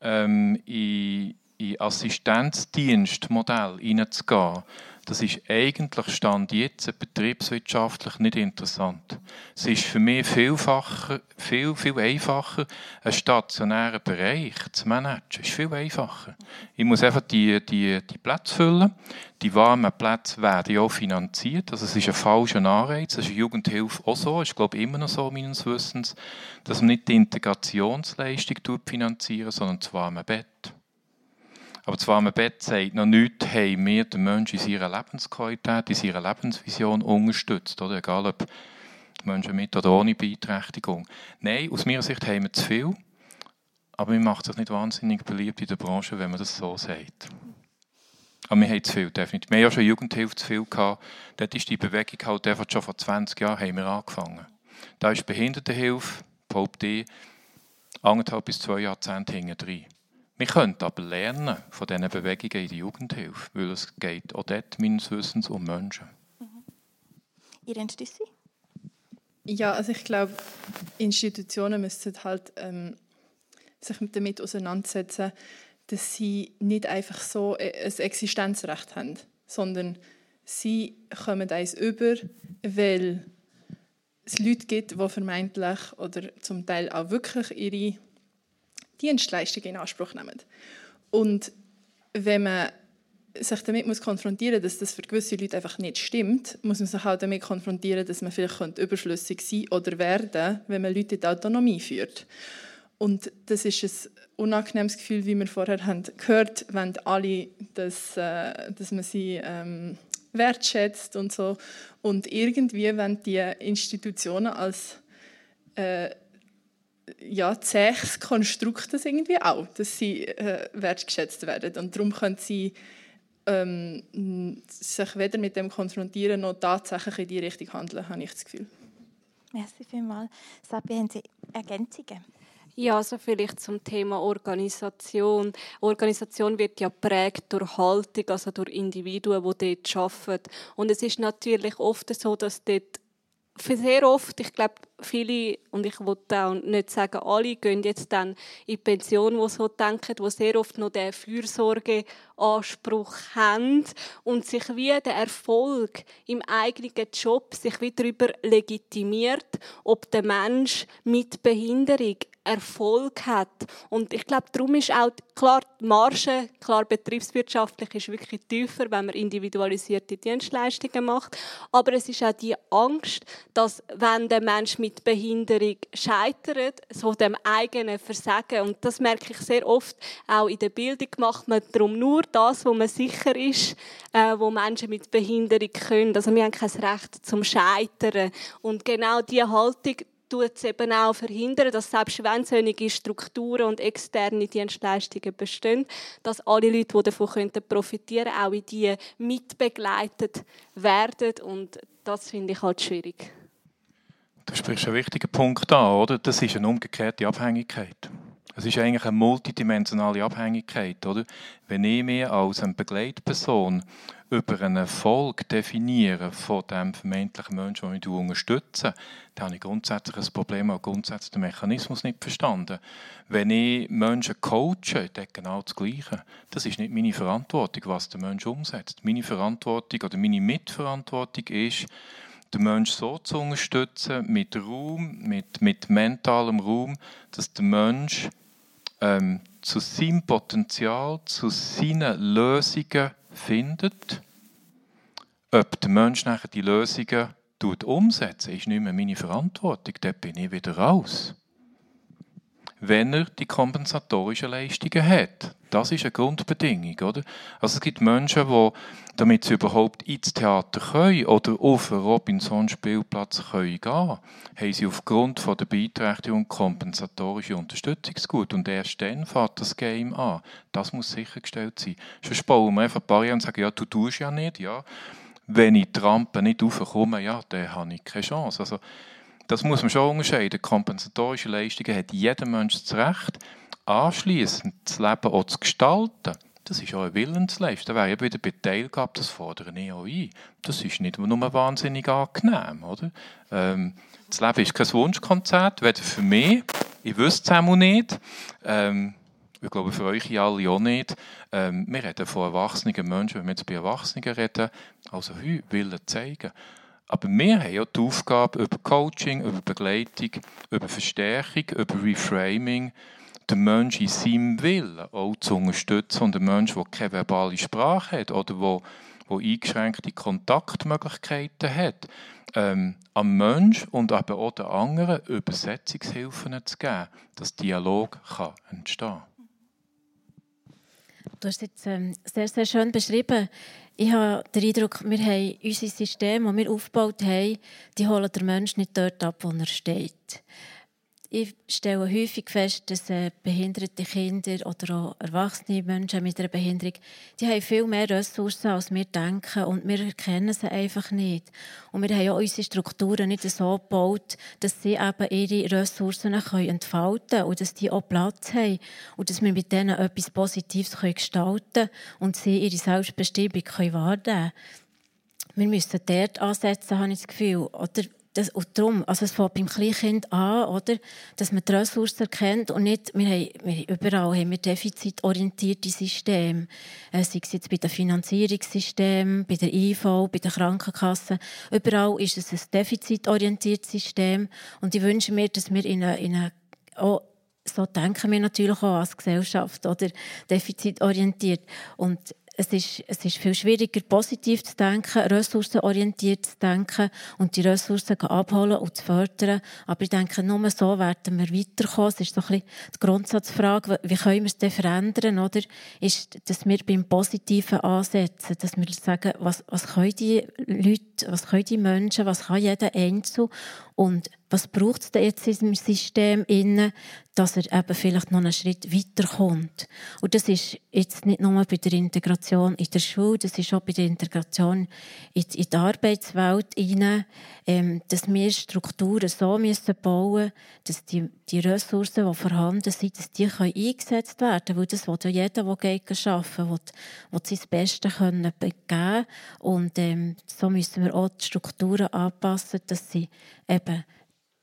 ähm, in, in Assistenzdienstmodell hineinzugehen, das ist eigentlich Stand jetzt betriebswirtschaftlich nicht interessant. Es ist für mich vielfacher, viel, viel einfacher, einen stationären Bereich zu managen. Es ist viel einfacher. Ich muss einfach die, die, die Plätze füllen. Die warmen Plätze werden ja auch finanziert. Also es ist ein falscher Anreiz. Das ist Jugendhilfe auch so. Ist, glaube ich, immer noch so, meines Wissens, dass man nicht die Integrationsleistung finanzieren, sondern das warme Bett. Aber zwar am Bett sagt noch nichts, haben wir den Menschen in seiner Lebensqualität, in seiner Lebensvision unterstützt. Oder? Egal ob Menschen mit oder ohne Beeinträchtigung. Nein, aus meiner Sicht haben wir zu viel. Aber mir macht es nicht wahnsinnig beliebt in der Branche, wenn man das so sagt. Aber wir haben zu viel, definitiv. Wir haben ja schon Jugendhilfe zu viel gehabt. Dort ist die Bewegung halt einfach schon vor 20 Jahren haben wir angefangen. Da ist Behindertenhilfe, behaupte ich, anderthalb bis zwei Jahrzehnte hinten drin. Wir können aber lernen von diesen Bewegungen in der Jugendhilfe, weil es geht auch dort meines Wissens um Menschen. Mhm. Ihr Stüssi? Ja, also ich glaube, Institutionen müssen halt ähm, sich damit auseinandersetzen, dass sie nicht einfach so ein Existenzrecht haben, sondern sie kommen eins über, weil es Leute gibt, die vermeintlich oder zum Teil auch wirklich ihre Dienstleistungen in Anspruch nehmen. Und wenn man sich damit muss konfrontieren dass das für gewisse Leute einfach nicht stimmt, muss man sich auch damit konfrontieren, dass man vielleicht überflüssig sein oder werden wenn man Leute in die Autonomie führt. Und das ist ein unangenehmes Gefühl, wie wir vorher haben gehört, wenn alle, das, äh, dass man sie ähm, wertschätzt und so. Und irgendwie, wenn die Institutionen als äh, ja, zähes Konstrukt das irgendwie auch, dass sie äh, wertgeschätzt werden. Und darum können sie ähm, sich weder mit dem konfrontieren noch tatsächlich in die Richtung handeln, habe ich das Gefühl. Merci vielmals. Sabi, haben Sie Ergänzungen? Ja, also vielleicht zum Thema Organisation. Organisation wird ja prägt durch Haltung, also durch Individuen, die dort arbeiten. Und es ist natürlich oft so, dass dort für sehr oft, ich glaube, viele, und ich will auch nicht sagen, alle gehen jetzt dann in die Pension, die so denken, die sehr oft noch den Fürsorgeanspruch haben und sich wie der Erfolg im eigenen Job sich wieder darüber legitimiert, ob der Mensch mit Behinderung Erfolg hat. Und ich glaube, darum ist auch klar die Marge, klar betriebswirtschaftlich ist wirklich tiefer, wenn man individualisierte Dienstleistungen macht. Aber es ist auch die Angst, dass wenn der Mensch mit Behinderung scheitert, so dem eigenen Versagen. Und das merke ich sehr oft auch in der Bildung macht man darum nur das, wo man sicher ist, äh, wo Menschen mit Behinderung können. Also wir haben kein Recht zum Scheitern. Und genau diese Haltung tut es eben auch verhindern, dass selbst wenn solche Strukturen und externe Dienstleistungen bestehen, dass alle Leute, die davon profitieren können, auch in die mitbegleitet werden. Und das finde ich halt schwierig. Du sprichst einen wichtigen Punkt an, oder? Das ist eine umgekehrte Abhängigkeit. Es ist eigentlich eine multidimensionale Abhängigkeit, oder? Wenn ich mich als eine Begleitperson über einen Erfolg definiere von dem vermeintlichen Menschen, den ich unterstütze, dann habe ich grundsätzlich ein Problem, auch grundsätzlich den Mechanismus nicht verstanden. Wenn ich Menschen coache, dann genau das Gleiche. Das ist nicht meine Verantwortung, was der Mensch umsetzt. Meine Verantwortung oder meine Mitverantwortung ist, den Menschen so zu unterstützen, mit Raum, mit, mit mentalem Raum, dass der Mensch ähm, zu seinem Potenzial, zu seinen Lösungen findet. Ob der Mensch nachher die Lösungen umsetzt, ist nicht mehr meine Verantwortung. Dort bin ich wieder raus wenn er die kompensatorischen Leistungen hat. Das ist eine Grundbedingung, oder? Also es gibt Menschen, die, damit sie überhaupt ins Theater können oder auf einen Robinson-Spielplatz können gehen, haben sie aufgrund von der Beeinträchtigung kompensatorische Unterstützungsgut und erst dann fährt das Game an. Das muss sichergestellt sein. Sonst bauen wir einfach Barrieren und sagen, ja, du tust ja nicht, ja. Wenn ich die Rampe nicht raufkomme, ja, dann habe ich keine Chance. Also, das muss man schon unterscheiden. Kompensatorische Leistungen hat jeder Mensch das Recht, anschließend das Leben auch zu gestalten. Das ist auch ein Willensleistung. Da wäre wieder bei Teilgabe, das fordere ich auch ein. Das ist nicht nur wahnsinnig angenehm. Oder? Ähm, das Leben ist kein Wunschkonzert, weder für mich, ich wüsste es auch nicht, ähm, ich glaube für euch alle auch nicht. Ähm, wir reden von erwachsenen Menschen, wenn wir jetzt bei Erwachsenen reden, also Willen zeigen. Aber wir haben ja die Aufgabe, über Coaching, über Begleitung, über Verstärkung, über Reframing, den Menschen in seinem Willen auch zu unterstützen und den Menschen, der keine verbale Sprache hat oder der, der eingeschränkte Kontaktmöglichkeiten hat, ähm, am Menschen und aber auch den anderen Übersetzungshilfen zu geben, dass Dialog kann entstehen kann. Du hast jetzt ähm, sehr, sehr schön beschrieben, ich habe den Eindruck, wir haben unser System, das wir aufgebaut haben, die holen den Menschen nicht dort ab, wo er steht. Ich stelle häufig fest, dass äh, behinderte Kinder oder auch erwachsene Menschen mit einer Behinderung, die haben viel mehr Ressourcen, als wir denken und wir erkennen sie einfach nicht. Und wir haben auch unsere Strukturen nicht so gebaut, dass sie eben ihre Ressourcen entfalten können und dass die auch Platz haben und dass wir mit denen etwas Positives gestalten können und sie ihre Selbstbestimmung wahrnehmen können. Wir müssen dort ansetzen, habe ich das Gefühl. Oder das, und darum, also es fängt beim Kleinkind an, oder? Dass man die Ressourcen erkennt und nicht, wir haben, wir, überall haben wir defizitorientierte Systeme. Äh, sei es jetzt bei den Finanzierungssystemen, bei der IV, bei den Krankenkassen. Überall ist es ein defizitorientiertes System. Und ich wünsche mir, dass wir in eine oh, so denken wir natürlich auch als Gesellschaft, oder? Defizitorientiert. Und es ist, es ist viel schwieriger, positiv zu denken, ressourcenorientiert zu denken und die Ressourcen abholen und zu fördern. Aber ich denke, nur so werden wir weiterkommen. Es ist so ein bisschen die Grundsatzfrage, wie können wir es denn verändern, oder? Ist, dass wir beim Positiven ansetzen, dass wir sagen, was, was können die Leute, was können die Menschen, was kann jeder Einzel und was braucht es denn jetzt in diesem System, dass er eben vielleicht noch einen Schritt weiterkommt. Und das ist jetzt nicht nur bei der Integration in der Schule, das ist auch bei der Integration in die Arbeitswelt hinein, ähm, dass wir Strukturen so müssen bauen dass die, Ressourcen, die vorhanden sind, dass die können eingesetzt werden Weil das will ja jeder, der geht arbeiten will, will sein Bestes können geben Und ähm, so müssen wir auch die Strukturen anpassen, dass sie eben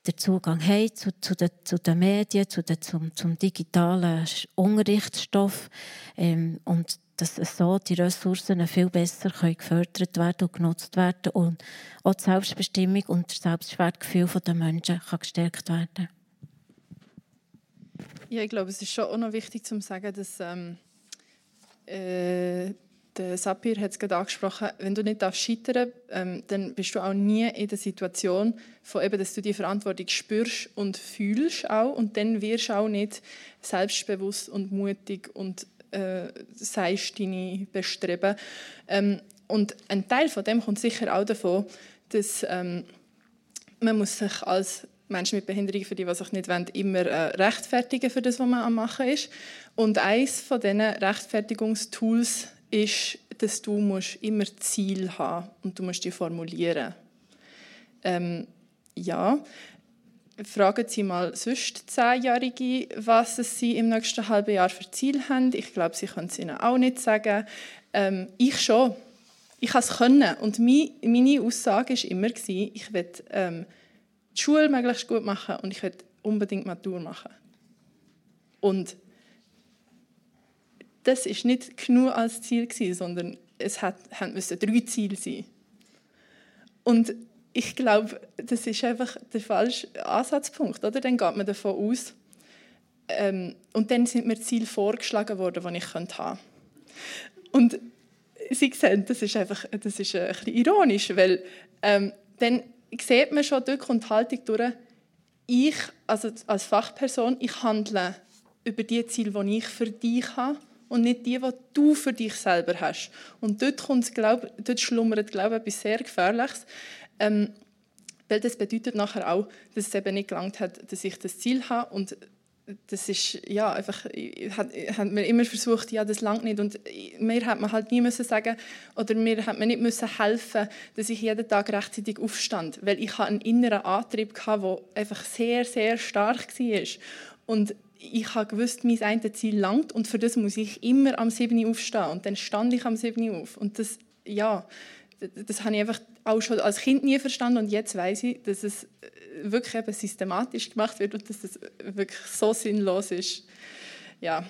den Zugang haben zu, zu, den, zu den Medien, zu den, zum, zum digitalen Unterrichtsstoff ähm, und dass so die Ressourcen viel besser können gefördert werden und genutzt werden und auch die Selbstbestimmung und das Selbstwertgefühl der Menschen kann gestärkt werden. Ja, ich glaube, es ist schon auch noch wichtig zu sagen, dass ähm, äh, der Sapir hat es gerade angesprochen, wenn du nicht scheitern darfst, ähm, dann bist du auch nie in der Situation, von eben, dass du die Verantwortung spürst und fühlst auch und dann wirst du auch nicht selbstbewusst und mutig und äh, sagst deine Bestreben. Ähm, und ein Teil von dem kommt sicher auch davon, dass ähm, man muss sich als Menschen mit Behinderung, für die, die sich nicht wollen, immer äh, rechtfertigen für das, was man am machen ist. Und eines von diesen Rechtfertigungstools ist, dass du musst immer Ziel haben und du musst die formulieren. Ähm, ja, fragen Sie mal sonst Zehnjährige, was sie im nächsten halben Jahr für Ziel haben. Ich glaube, sie können es ihnen auch nicht sagen. Ähm, ich schon. Ich kann es können. Und meine Aussage war immer, ich will ähm, die Schule möglichst gut machen und ich will unbedingt Matur machen. Und das ist nicht genug als Ziel gewesen, sondern es hat, müssen drei Ziele sein. Und ich glaube, das ist einfach der falsche Ansatzpunkt, oder? Dann geht man davon aus, ähm, und dann sind mir Ziele vorgeschlagen worden, die ich haben könnte. Und Sie sehen, das ist einfach, das ist ein bisschen ironisch, weil ähm, dann sieht man schon, kommt die Haltung durch, ich also als Fachperson, ich handle über die Ziele, die ich für dich habe und nicht die, die du für dich selber hast. Und dort, kommt, glaub, dort schlummert, glaube ich, etwas sehr Gefährliches. Ähm, weil das bedeutet nachher auch, dass es eben nicht gelangt hat, dass ich das Ziel habe und das ist ja einfach hat, hat man immer versucht ja das langt nicht und mir hat man halt nie müssen sagen oder mir hat man nicht müssen helfen dass ich jeden Tag rechtzeitig aufstand weil ich einen inneren Antrieb hatte, der einfach sehr sehr stark war und ich habe gewusst, mein eine Ziel langt und für das muss ich immer am 7. aufstehen und dann stand ich am 7. auf und das ja das habe ich einfach auch schon als Kind nie verstanden und jetzt weiß ich, dass es wirklich eben systematisch gemacht wird und dass es wirklich so sinnlos ist. Ja.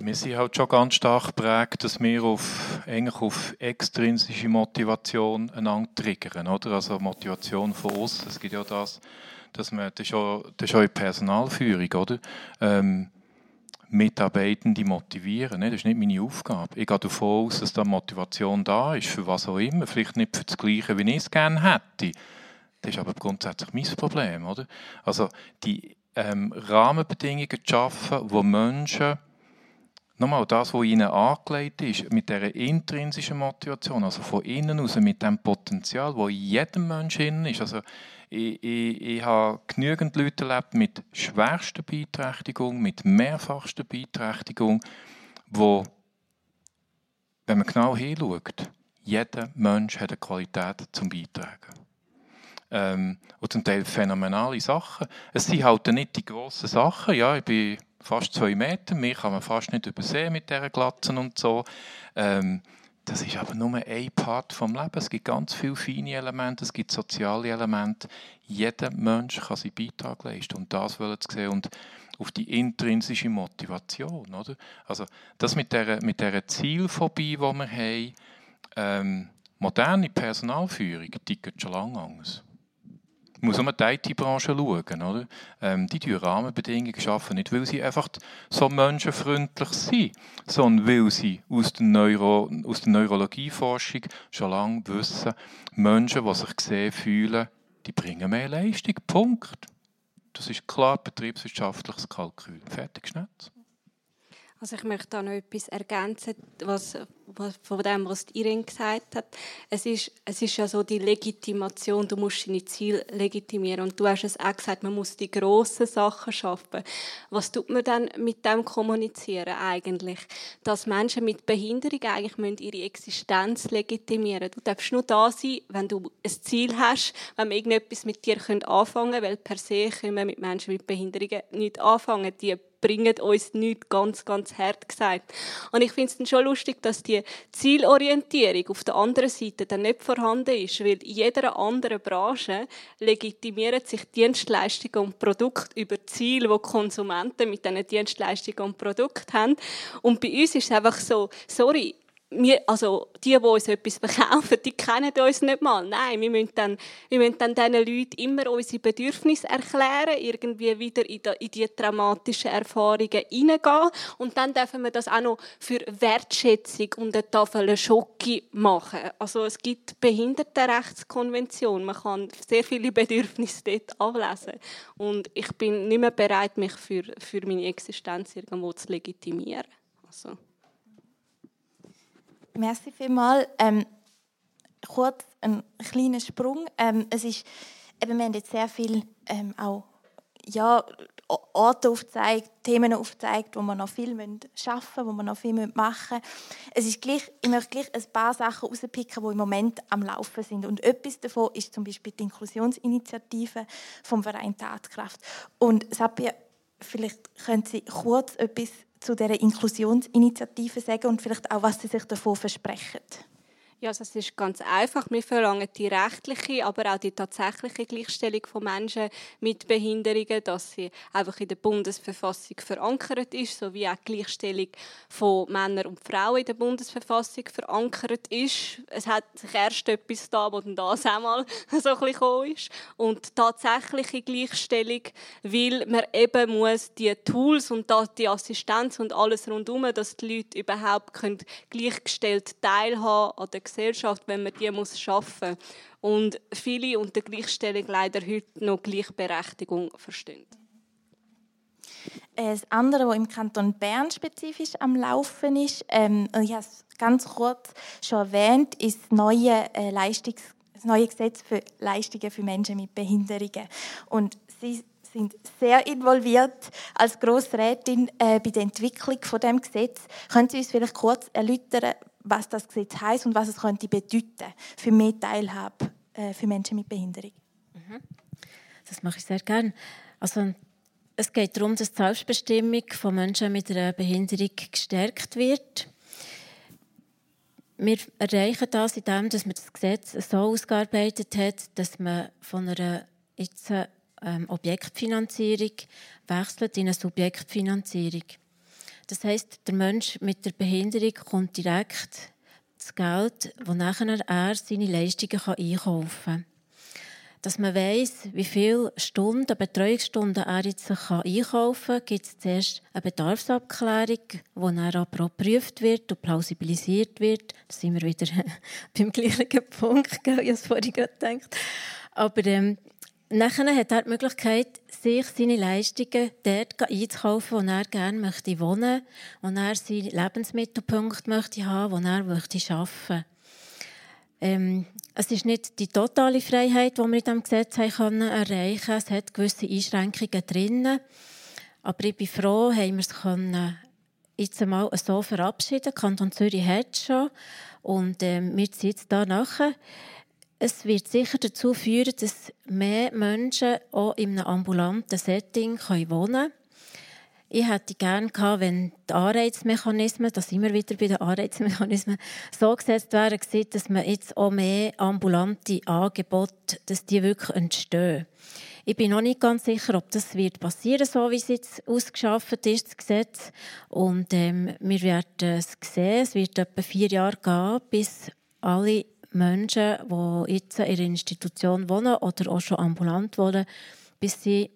Wir sind halt schon ganz stark geprägt, dass wir auf, eigentlich auf extrinsische Motivation einander triggern, oder? Also Motivation von uns. Es gibt ja das, dass man, das ist auch, das ist auch Personalführung, oder? Ähm, Mitarbeitende motivieren. Das ist nicht meine Aufgabe. Ich gehe davon aus, dass da Motivation da ist, für was auch immer. Vielleicht nicht für das Gleiche, wie ich es gerne hätte. Das ist aber grundsätzlich mein Problem. Oder? Also die ähm, Rahmenbedingungen zu schaffen, wo Menschen Nochmal, das, was ihnen angelegt ist, mit dieser intrinsischen Motivation, also von innen aus, mit dem Potenzial, das in jedem Menschen ist. Also, ich, ich, ich habe genügend Leute erlebt mit schwerster Beeinträchtigung, mit mehrfachster Beeinträchtigung, wo, wenn man genau hinschaut, jeder Mensch hat eine Qualität zum Beitragen. Ähm, und zum Teil phänomenale Sachen. Es sind halt nicht die grossen Sachen. Ja, ich bin fast zwei Meter, mich kann man fast nicht übersehen mit dieser Glatzen und so. Ähm, das ist aber nur ein Part vom Leben. Es gibt ganz viele feine Elemente, es gibt soziale Elemente. Jeder Mensch kann seinen Beitrag leisten und das wollen zu sehen und auf die intrinsische Motivation, oder? Also das mit der mit der Zielphobie, die wir haben, ähm, moderne Personalführung, die geht schon lange anders muss um die IT-Branche schauen. Oder? Ähm, die schaffen Rahmenbedingungen schaffen, nicht weil sie einfach so menschenfreundlich sind, sondern weil sie aus der, Neuro aus der Neurologieforschung schon lange wissen, Menschen, die sich gesehen fühlen, die bringen mehr Leistung. Punkt. Das ist klar betriebswirtschaftliches Kalkül. Fertig, Schnetz. Also ich möchte da noch etwas ergänzen, was, was, von dem, was Irene gesagt hat. Es ist, es ist ja so die Legitimation, du musst deine Ziele legitimieren. Und du hast es auch gesagt, man muss die grossen Sachen schaffen. Was tut man dann mit dem kommunizieren eigentlich? Dass Menschen mit Behinderung eigentlich müssen ihre Existenz legitimieren Du darfst nur da sein, wenn du ein Ziel hast, wenn wir irgendetwas mit dir anfangen können, weil per se können wir mit Menschen mit Behinderungen nicht anfangen. Die bringen uns nichts, ganz, ganz hart gesagt. Und ich finde es dann schon lustig, dass die Zielorientierung auf der anderen Seite dann nicht vorhanden ist, weil in jeder anderen Branche legitimieren sich Dienstleistungen und Produkte über Ziele, die Konsumenten mit diesen Dienstleistungen und Produkten haben. Und bei uns ist es einfach so, sorry, wir, also die, die uns etwas verkaufen, die kennen uns nicht mal. Nein, wir müssen dann, wir müssen dann diesen Leuten immer unsere Bedürfnisse erklären, irgendwie wieder in die, in die traumatischen Erfahrungen hineingehen. Und dann dürfen wir das auch noch für Wertschätzung und eine Tafel Schocke machen. Also es gibt Behindertenrechtskonvention. Man kann sehr viele Bedürfnisse dort ablesen. Und ich bin nicht mehr bereit, mich für, für meine Existenz irgendwo zu legitimieren. Also. Merci vielmals. Ähm, kurz ein kleiner Sprung. Ähm, es ist, eben, wir haben jetzt sehr viel ähm, auch ja, Orte aufgezeigt, Themen aufgezeigt, wo man noch viel schaffen müssen, wo man noch viel machen müssen. Es ist gleich, ich möchte gleich ein paar Sachen herauspicken, die im Moment am Laufen sind. Und etwas davon ist zum Beispiel die Inklusionsinitiative vom Verein Tatkraft. Und Sabia, vielleicht können Sie kurz etwas zu dieser Inklusionsinitiative sagen und vielleicht auch, was Sie sich davon versprechen? Ja, also es ist ganz einfach. Wir verlangen die rechtliche, aber auch die tatsächliche Gleichstellung von Menschen mit Behinderungen, dass sie einfach in der Bundesverfassung verankert ist, sowie auch die Gleichstellung von Männern und Frauen in der Bundesverfassung verankert ist. Es hat sich erst etwas da, wo dann das einmal so ein bisschen ist. Und tatsächliche Gleichstellung, weil man eben muss die Tools und die Assistenz und alles rundherum, dass die Leute überhaupt gleichgestellt teilhaben an der Gesellschaft, wenn man die muss schaffen und viele unter Gleichstellung leider heute noch Gleichberechtigung verstehen. Das andere, was im Kanton Bern spezifisch am Laufen ist, ähm, ich habe es ganz kurz schon erwähnt, ist das neue, äh, Leistungs das neue Gesetz für Leistungen für Menschen mit Behinderungen. Und sie sind sehr involviert als Grossrätin äh, bei der Entwicklung von dem Gesetz. Können Sie uns vielleicht kurz erläutern, was das Gesetz heißt und was es könnte bedeuten für mehr Teilhabe äh, für Menschen mit Behinderung. Mhm. Das mache ich sehr gerne. Also es geht darum, dass die Selbstbestimmung von Menschen mit einer Behinderung gestärkt wird. Wir erreichen das, indem dass man das Gesetz so ausgearbeitet hat, dass man von einer jetzt, ähm, Objektfinanzierung wechselt in eine Subjektfinanzierung. Das heißt, der Mensch mit der Behinderung kommt direkt das Geld, das nachher er seine Leistungen einkaufen kann. Dass man weiss, wie viele Stunden, Betreuungsstunden er jetzt einkaufen kann, gibt es zuerst eine Bedarfsabklärung, die dann auch geprüft wird und plausibilisiert wird. Da sind wir wieder beim gleichen Punkt, ich habe es vorhin gerade gedacht. Aber ähm, Nachher hat er die Möglichkeit, sich seine Leistungen dort einzukaufen, wo er gerne möchte wohnen, wo er seinen Lebensmittelpunkt möchte haben, wo er möchte arbeiten. Ähm, es ist nicht die totale Freiheit, die wir in diesem Gesetz haben erreichen können. Es hat gewisse Einschränkungen drin. Aber ich bin froh, haben wir es jetzt einmal so verabschieden. Kanton Zürich hat es schon. Und ähm, wir sind jetzt da nachher. Es wird sicher dazu führen, dass mehr Menschen auch in einem ambulanten Setting wohnen können. Ich hätte gerne gehabt, wenn die Anreizmechanismen, das immer wieder bei den Anreizmechanismen, so gesetzt wären, dass man jetzt auch mehr ambulante Angebote, dass die wirklich entstehen. Ich bin noch nicht ganz sicher, ob das wird passieren, so wie es jetzt ausgeschafft ist, das Gesetz. Und ähm, wir werden es sehen. Es wird etwa vier Jahre gehen, bis alle Menschen, die jetzt in einer Institution wohnen oder auch schon ambulant wohnen, bis sie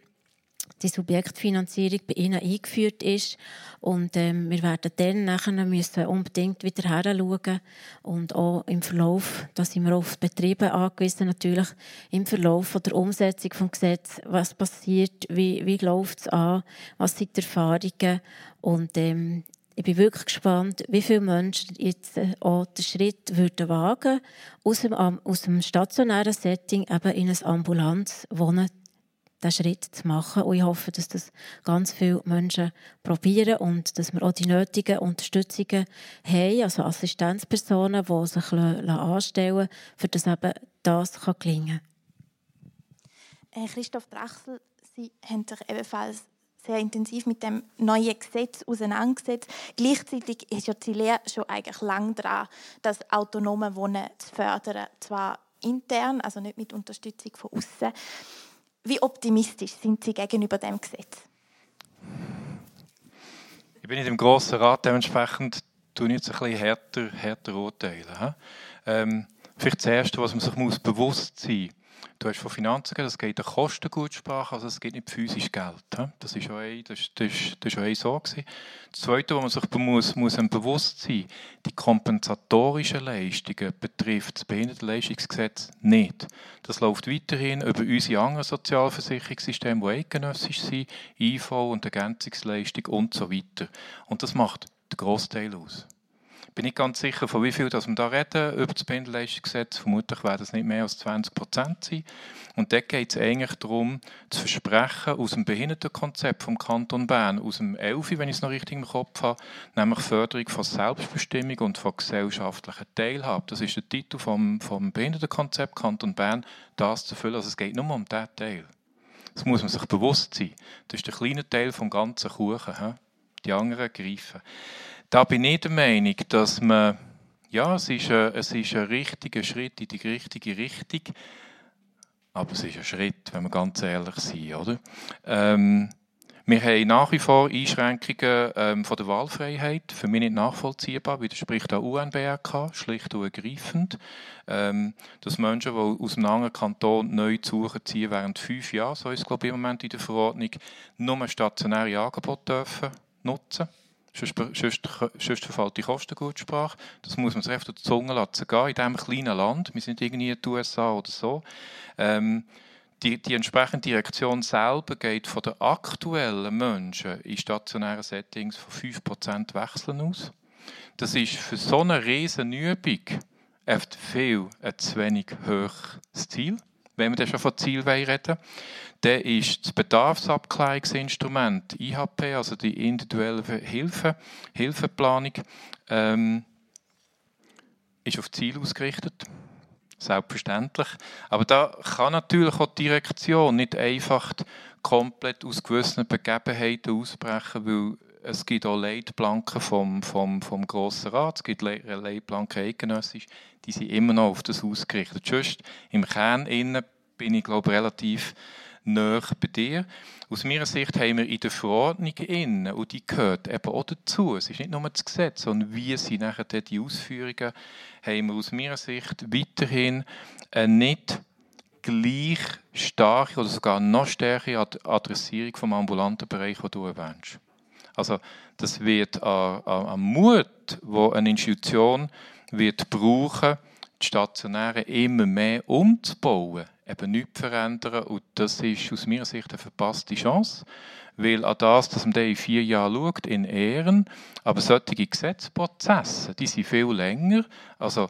die Subjektfinanzierung bei ihnen eingeführt ist. Und ähm, wir werden dann nachher müssen unbedingt wieder heranschauen und auch im Verlauf, da sind wir auf Betriebe angewiesen, natürlich im Verlauf der Umsetzung des Gesetzes, was passiert, wie, wie läuft es an, was sind die Erfahrungen und ähm, ich bin wirklich gespannt, wie viele Menschen jetzt äh, auch den Schritt würden wagen aus aus dem stationären Setting eben in ein ambulantes Wohnen den Schritt zu machen. Und ich hoffe, dass das ganz viele Menschen probieren und dass wir auch die nötigen Unterstützungen haben, also Assistenzpersonen, die sich anstellen für das eben das gelingen kann. Äh, Christoph Drachsel, Sie haben sich ebenfalls sehr intensiv mit dem neuen Gesetz auseinandergesetzt. Gleichzeitig ist ja Lehre schon eigentlich lang dran, das autonome Wohnen zu fördern, zwar intern, also nicht mit Unterstützung von außen. Wie optimistisch sind Sie gegenüber dem Gesetz? Ich bin in dem grossen Rat dementsprechend tue jetzt ein bisschen härter, härter urteilen. Ähm, vielleicht das Erste, was man sich bewusst sein muss, Du hast von Finanzen geredet, es geht eine Kostengutsprache, also es geht nicht physisch Geld. Das ist auch ein, das, das, das ist auch ein so. Das Zweite, was man sich muss, muss bewusst sein, die kompensatorischen Leistungen betrifft das Behindertenleistungsgesetz nicht. Das läuft weiterhin über unsere anderen Sozialversicherungssysteme, die eidgenössisch sind, IV und Ergänzungsleistung und so weiter. Und das macht den Großteil aus bin nicht ganz sicher, von wie viel dass wir da reden über das Pendelleistungsgesetz. Vermutlich werden es nicht mehr als 20 Prozent sein. Und dort geht es eigentlich darum, zu versprechen, aus dem Behindertenkonzept vom Kanton Bern, aus dem ELFI, wenn ich es noch richtig im Kopf habe, nämlich Förderung von Selbstbestimmung und von gesellschaftlicher Teilhabe. Das ist der Titel vom, vom Behindertenkonzept Kanton Bern, das zu erfüllen. Also es geht nur um diesen Teil. Das muss man sich bewusst sein. Das ist der kleine Teil vom ganzen Kuchen. Die anderen greifen. Da bin ich der Meinung, dass man, ja, es ist, ein, es ist ein richtiger Schritt in die richtige Richtung, aber es ist ein Schritt, wenn wir ganz ehrlich sind, oder? Ähm, wir haben nach wie vor Einschränkungen ähm, von der Wahlfreiheit. Für mich nicht nachvollziehbar, widerspricht der UNBRK, schlicht und ergreifend. Ähm, dass Menschen, die aus einem anderen Kanton neu suchen ziehen, während fünf Jahren, so ist es glaube ich, im Moment in der Verordnung, nur stationäre Angebote dürfen nutzen sonst, sonst, verfällt die Kostengutsprache. Das muss man sich auf die Zunge lassen gehen, in diesem kleinen Land. Wir sind irgendwie in den USA oder so. Ähm, die, die entsprechende Direktion selber geht von den aktuellen Menschen in stationären Settings von 5% Wechseln aus. Das ist für so eine riesen Übung viel ein zu wenig hohes Ziel, wenn wir dann schon von Ziel reden dann ist das Bedarfsabklärungsinstrument IHP, also die individuelle Hilfe, Hilfeplanung, ähm, ist auf Ziel ausgerichtet. Selbstverständlich. Aber da kann natürlich auch die Direktion nicht einfach komplett aus gewissen Begebenheiten ausbrechen, weil es gibt auch Leitplanken vom, vom, vom Grossen Rat, es gibt Leitplanken eidgenössisch, die sind immer noch auf das ausgerichtet. Just im Kern innen bin ich glaube relativ näher bei dir. Aus meiner Sicht haben wir in der Verordnung innen, und die gehört eben auch dazu, es ist nicht nur das Gesetz, sondern wie sind nachher die Ausführungen, haben wir aus meiner Sicht weiterhin eine nicht gleich starke oder sogar noch stärkere Adressierung vom ambulanten Bereich, den du erwähnst. Also das wird an, Mut, wo eine Institution wird brauchen, die Stationäre immer mehr umzubauen eben nichts verändern. Und das ist aus meiner Sicht eine verpasste Chance, weil an das, dass man in vier Jahren schaut, in Ehren, aber solche Gesetzprozesse, die sind viel länger. Also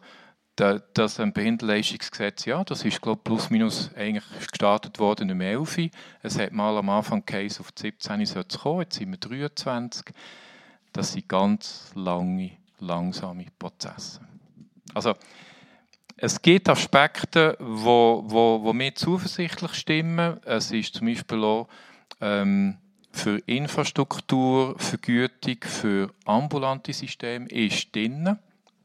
das Behindertenleistungsgesetz, ja, das ist glaube plus minus eigentlich gestartet worden im 11. Es hat mal am Anfang Case auf 17 sollte kommen, jetzt sind wir 23. Das sind ganz lange, langsame Prozesse. Also es gibt Aspekte, wo, wo, wo mir zuversichtlich stimmen. Es ist zum Beispiel auch ähm, für Infrastruktur, Vergütung, für ambulante Systeme ist drin.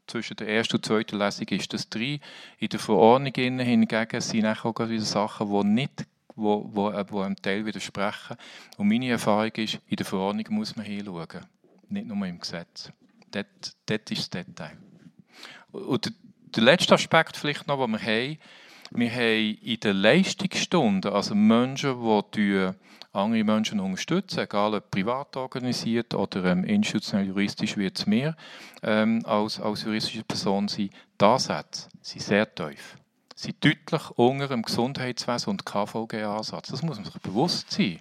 Zwischen der ersten und zweiten Lesung ist das drin. In der Verordnung hingegen sind auch wieder Sachen, die nicht wo, wo, wo einem Teil widersprechen. Und meine Erfahrung ist, in der Verordnung muss man hinschauen, nicht nur im Gesetz. Dort, dort ist das Detail. Und der letzte Aspekt vielleicht noch, den wir haben, wir haben in den Leistungsstunden, also Menschen, die andere Menschen unterstützen, egal ob privat organisiert oder ähm, institutionell juristisch, wie es mehr ähm, als, als juristische Person sind, die Ansätze sind sehr tief. Sie sind deutlich unter dem Gesundheitswesen und KVG-Ansatz. Das muss man sich bewusst sein.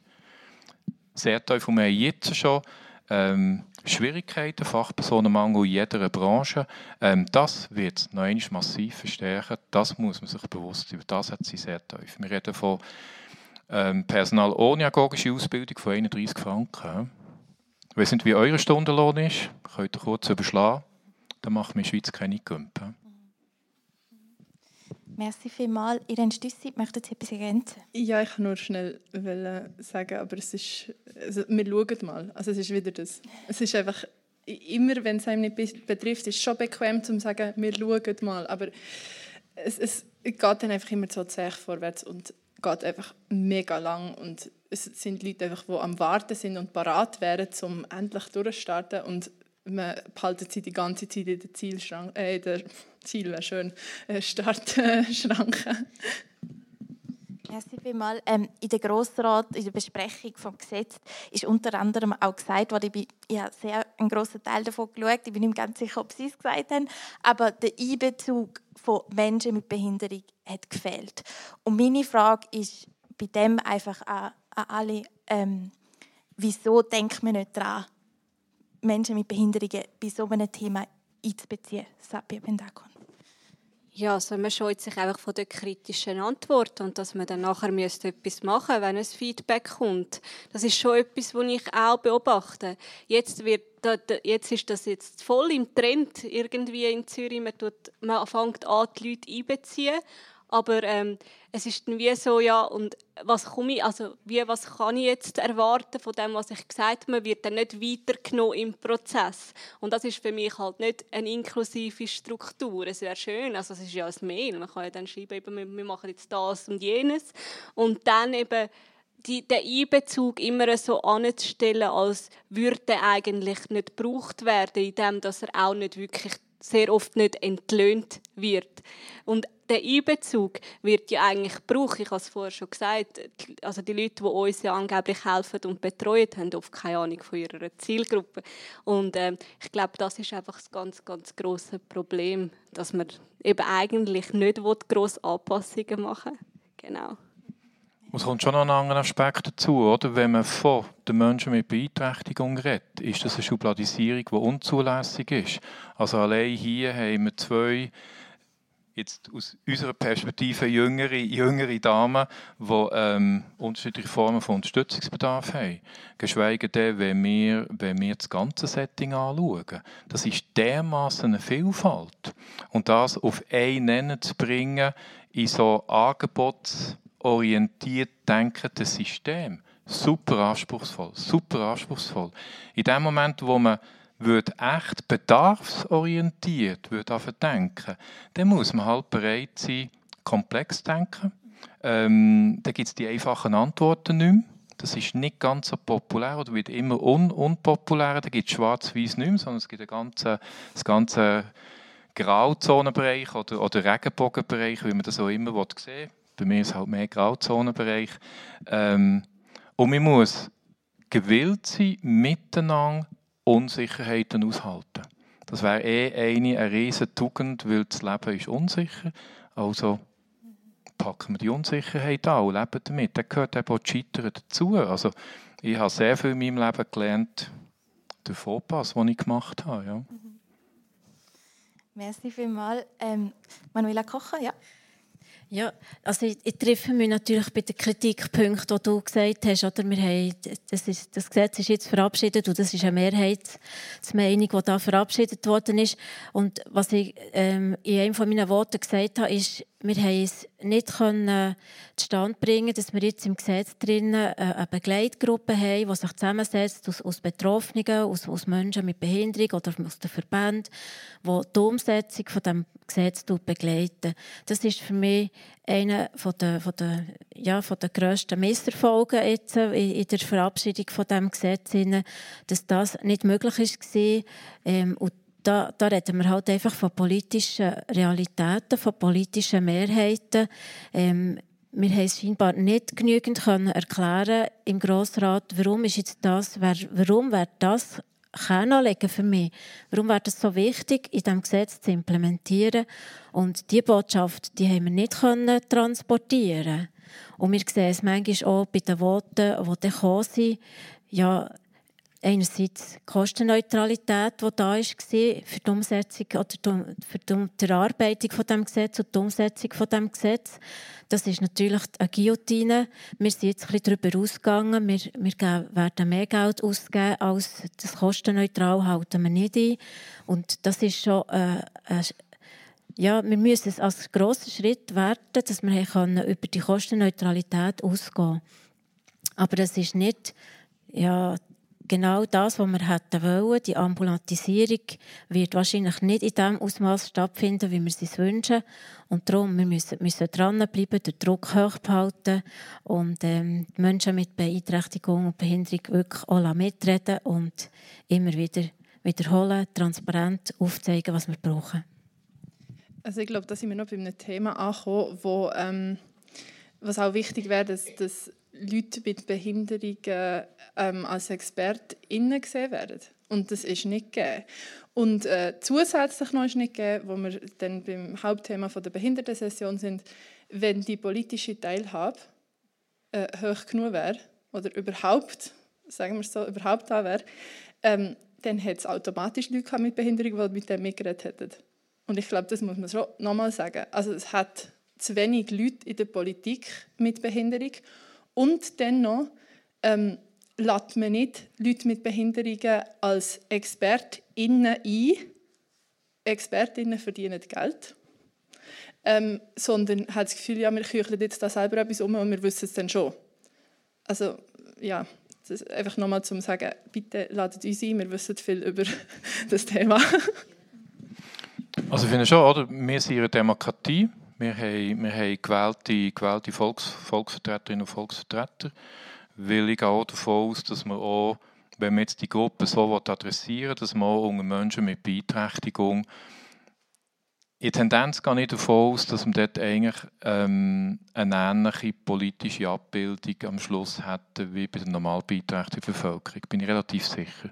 Sehr tief. Und wir haben jetzt schon ähm, Schwierigkeiten, Fachpersonenmangel in jeder Branche. Ähm, das wird noch einmal massiv verstärken. Das muss man sich bewusst sein. Das hat sie sehr tief. Wir reden von ähm, Personal ohne agogische Ausbildung von 31 Franken. Ich weiß nicht, wie euer Stundenlohn ist. Könnt ihr kurz überschlagen. Da macht mir in der Schweiz keine Gümpe. Merci vielmals. Irene Stüssi, möchten Sie etwas ergänzen? Ja, ich kann nur schnell sagen, aber es ist, also wir schauen mal. Also es ist wieder das. Es ist einfach, immer wenn es einem nicht betrifft, ist es schon bequem zu sagen, wir schauen mal. Aber es, es geht dann einfach immer so zäh vorwärts und geht einfach mega lang und es sind Leute einfach, die am Warten sind und parat wären, um endlich durchzustarten und man behaltet sie die ganze Zeit in der Zielschranke, äh, der Ziel wäre schön, äh, Startschranke. Merci vielmals. Ähm, in der Grossrat, in der Besprechung des Gesetzes ist unter anderem auch gesagt worden, ich, ich habe sehr einen grossen Teil davon geschaut, ich bin nicht ganz sicher, ob Sie es gesagt haben, aber der Einbezug von Menschen mit Behinderung hat gefehlt. Und meine Frage ist bei dem einfach an, an alle, ähm, wieso denkt man nicht daran, Menschen mit Behinderungen bei so einem Thema einzubeziehen? Sabia Bendakon. Ja, also man scheut sich einfach von der kritischen Antwort und dass man dann nachher müsste etwas machen müsste, wenn ein Feedback kommt. Das ist schon etwas, was ich auch beobachte. Jetzt, wird, jetzt ist das jetzt voll im Trend irgendwie in Zürich. Man, tut, man fängt an, die Leute einbeziehen aber ähm, es ist dann wie so, ja, und was komme ich, also wie, was kann ich jetzt erwarten von dem, was ich gesagt habe, man wird dann nicht weitergenommen im Prozess. Und das ist für mich halt nicht eine inklusive Struktur. Es wäre schön, also es ist ja ein Mail, man kann ja dann schreiben, eben, wir machen jetzt das und jenes. Und dann eben die, den Einbezug immer so anzustellen, als würde eigentlich nicht gebraucht werden, indem dass er auch nicht wirklich sehr oft nicht entlöhnt wird. Und der Einbezug wird ja eigentlich gebraucht. Ich habe es vorher schon gesagt. Also die Leute, die uns ja angeblich helfen und betreuen, haben oft keine Ahnung von ihrer Zielgruppe. Und äh, ich glaube, das ist einfach das ganz, ganz große Problem, dass man eben eigentlich nicht grosse Anpassungen machen will. Genau. Es kommt schon noch einen anderen Aspekt dazu, oder? Wenn man von den Menschen mit Beeinträchtigung redet, ist das eine Schubladisierung, die unzulässig ist. Also allein hier haben wir zwei jetzt aus unserer Perspektive jüngere, jüngere Damen, die ähm, unterschiedliche Formen von Unterstützungsbedarf haben. Geschweige denn, wenn wir, wenn wir das ganze Setting anschauen. Das ist dermaßen eine Vielfalt. Und das auf einen Nenner zu bringen, in so angebotsorientiert denkendes System, super anspruchsvoll, super anspruchsvoll. In dem Moment, wo man würde echt bedarfsorientiert würde denken, dann muss man halt bereit sein, komplex zu denken. Ähm, da gibt es die einfachen Antworten nicht mehr. Das ist nicht ganz so populär oder wird immer un unpopulär. Da gibt es schwarz-weiß nicht mehr, sondern es gibt ganzen, das ganze Grauzonenbereich oder, oder Regenbogenbereich, wie man das auch immer sehen will. Bei mir ist halt mehr Grauzonenbereich. Ähm, und man muss gewillt sein, miteinander Unsicherheiten aushalten. Das wäre eh eine, eine riesige Tugend, weil das Leben ist unsicher. Also packen wir die Unsicherheit an und leben damit. Da gehört eben auch Scheitern dazu. Also ich habe sehr viel in meinem Leben gelernt, den Vorpass, den ich gemacht habe. Ja. Mhm. Merci vielmals. Ähm, Manuela Kocher, ja. Ja, also ich, ich treffe mich natürlich bei den Kritikpunkten, die du gesagt hast. Oder wir haben, das, ist, das Gesetz ist jetzt verabschiedet und das ist eine Mehrheitsmeinung, die da verabschiedet worden ist. Und was ich ähm, in einem von meinen Worten gesagt habe, ist, wir haben es nicht können zustande bringen, dass wir jetzt im Gesetz drinnen äh, eine Begleitgruppe haben, die sich zusammensetzt aus, aus Betroffenen, aus, aus Menschen mit Behinderung oder aus den Verbänden, die die Umsetzung von dem Gesetz begleiten. Das ist für mich einer von der, von der, ja, von der grössten Misserfolge jetzt in, in der Verabschiedung von dem Gesetz, dass das nicht möglich war. Ähm, und da, da reden wir halt einfach von politischen Realitäten, von politischen Mehrheiten. Ähm, wir haben scheinbar nicht genügend können erklären im Grossrat, warum ist jetzt das, warum wäre das Kernanliegen für mich, warum wäre das so wichtig, in diesem Gesetz zu implementieren. Und diese Botschaft, die haben wir nicht können transportieren. Und wir sehen es manchmal auch bei den Worten, die dann kommen sind, ja, einerseits die Kostenneutralität, die da war für die Umsetzung oder für die Erarbeitung von dem Gesetz und die Umsetzung von dem Gesetz. Das ist natürlich eine Guillotine. Wir sind jetzt ein bisschen darüber ausgegangen. Wir, wir werden mehr Geld ausgeben, als das kostenneutral halten wir nicht ein. Und das ist schon äh, äh, ja, wir müssen es als grossen Schritt werten, dass wir über die Kostenneutralität ausgehen können. Aber es ist nicht ja, genau das, was wir hätten wollen. Die Ambulantisierung wird wahrscheinlich nicht in dem Ausmaß stattfinden, wie wir es wünschen. Und darum wir müssen, müssen dranbleiben, den Druck hochhalten und ähm, die Menschen mit Beeinträchtigung und Behinderung wirklich auch mitreden und immer wieder wiederholen, transparent aufzeigen, was wir brauchen. Also ich glaube, da sind wir noch bei einem Thema angekommen, wo, ähm, was auch wichtig wäre, dass, dass Leute mit Behinderungen ähm, als ExpertInnen gesehen werden. Und das ist nicht gegeben. Und äh, zusätzlich noch ist nicht gegeben, wo wir dann beim Hauptthema von der Behindertensession sind, wenn die politische Teilhabe äh, hoch genug wäre oder überhaupt, sagen wir es so, überhaupt da wäre, ähm, dann hätte es automatisch Leute mit Behinderung, die mit dem mitgeredet hätten. Und ich glaube, das muss man schon nochmal sagen. Also es hat zu wenig Leute in der Politik mit Behinderung und dennoch ähm, lädt man nicht Leute mit Behinderungen als ExpertInnen ein. ExpertInnen verdienen Geld. Ähm, sondern hat das Gefühl, ja, wir kücheln jetzt da selber etwas um und wir wissen es dann schon. Also, ja, das ist einfach nochmal zum sagen, bitte ladet uns ein, wir wissen viel über das Thema. also ich finde schon, oder? wir sind eine Demokratie, wir haben, wir haben gewählte, gewählte Volks, Volksvertreterinnen und Volksvertreter weil ich auch davon aus, dass man auch, wenn man jetzt die Gruppe so adressieren will, dass man auch unter Menschen mit Beeinträchtigung in Tendenz gehe ich davon aus, dass man dort eigentlich ähm, eine ähnliche politische Abbildung am Schluss hätte wie bei der normal beeinträchtigten Bevölkerung. Bin ich relativ sicher.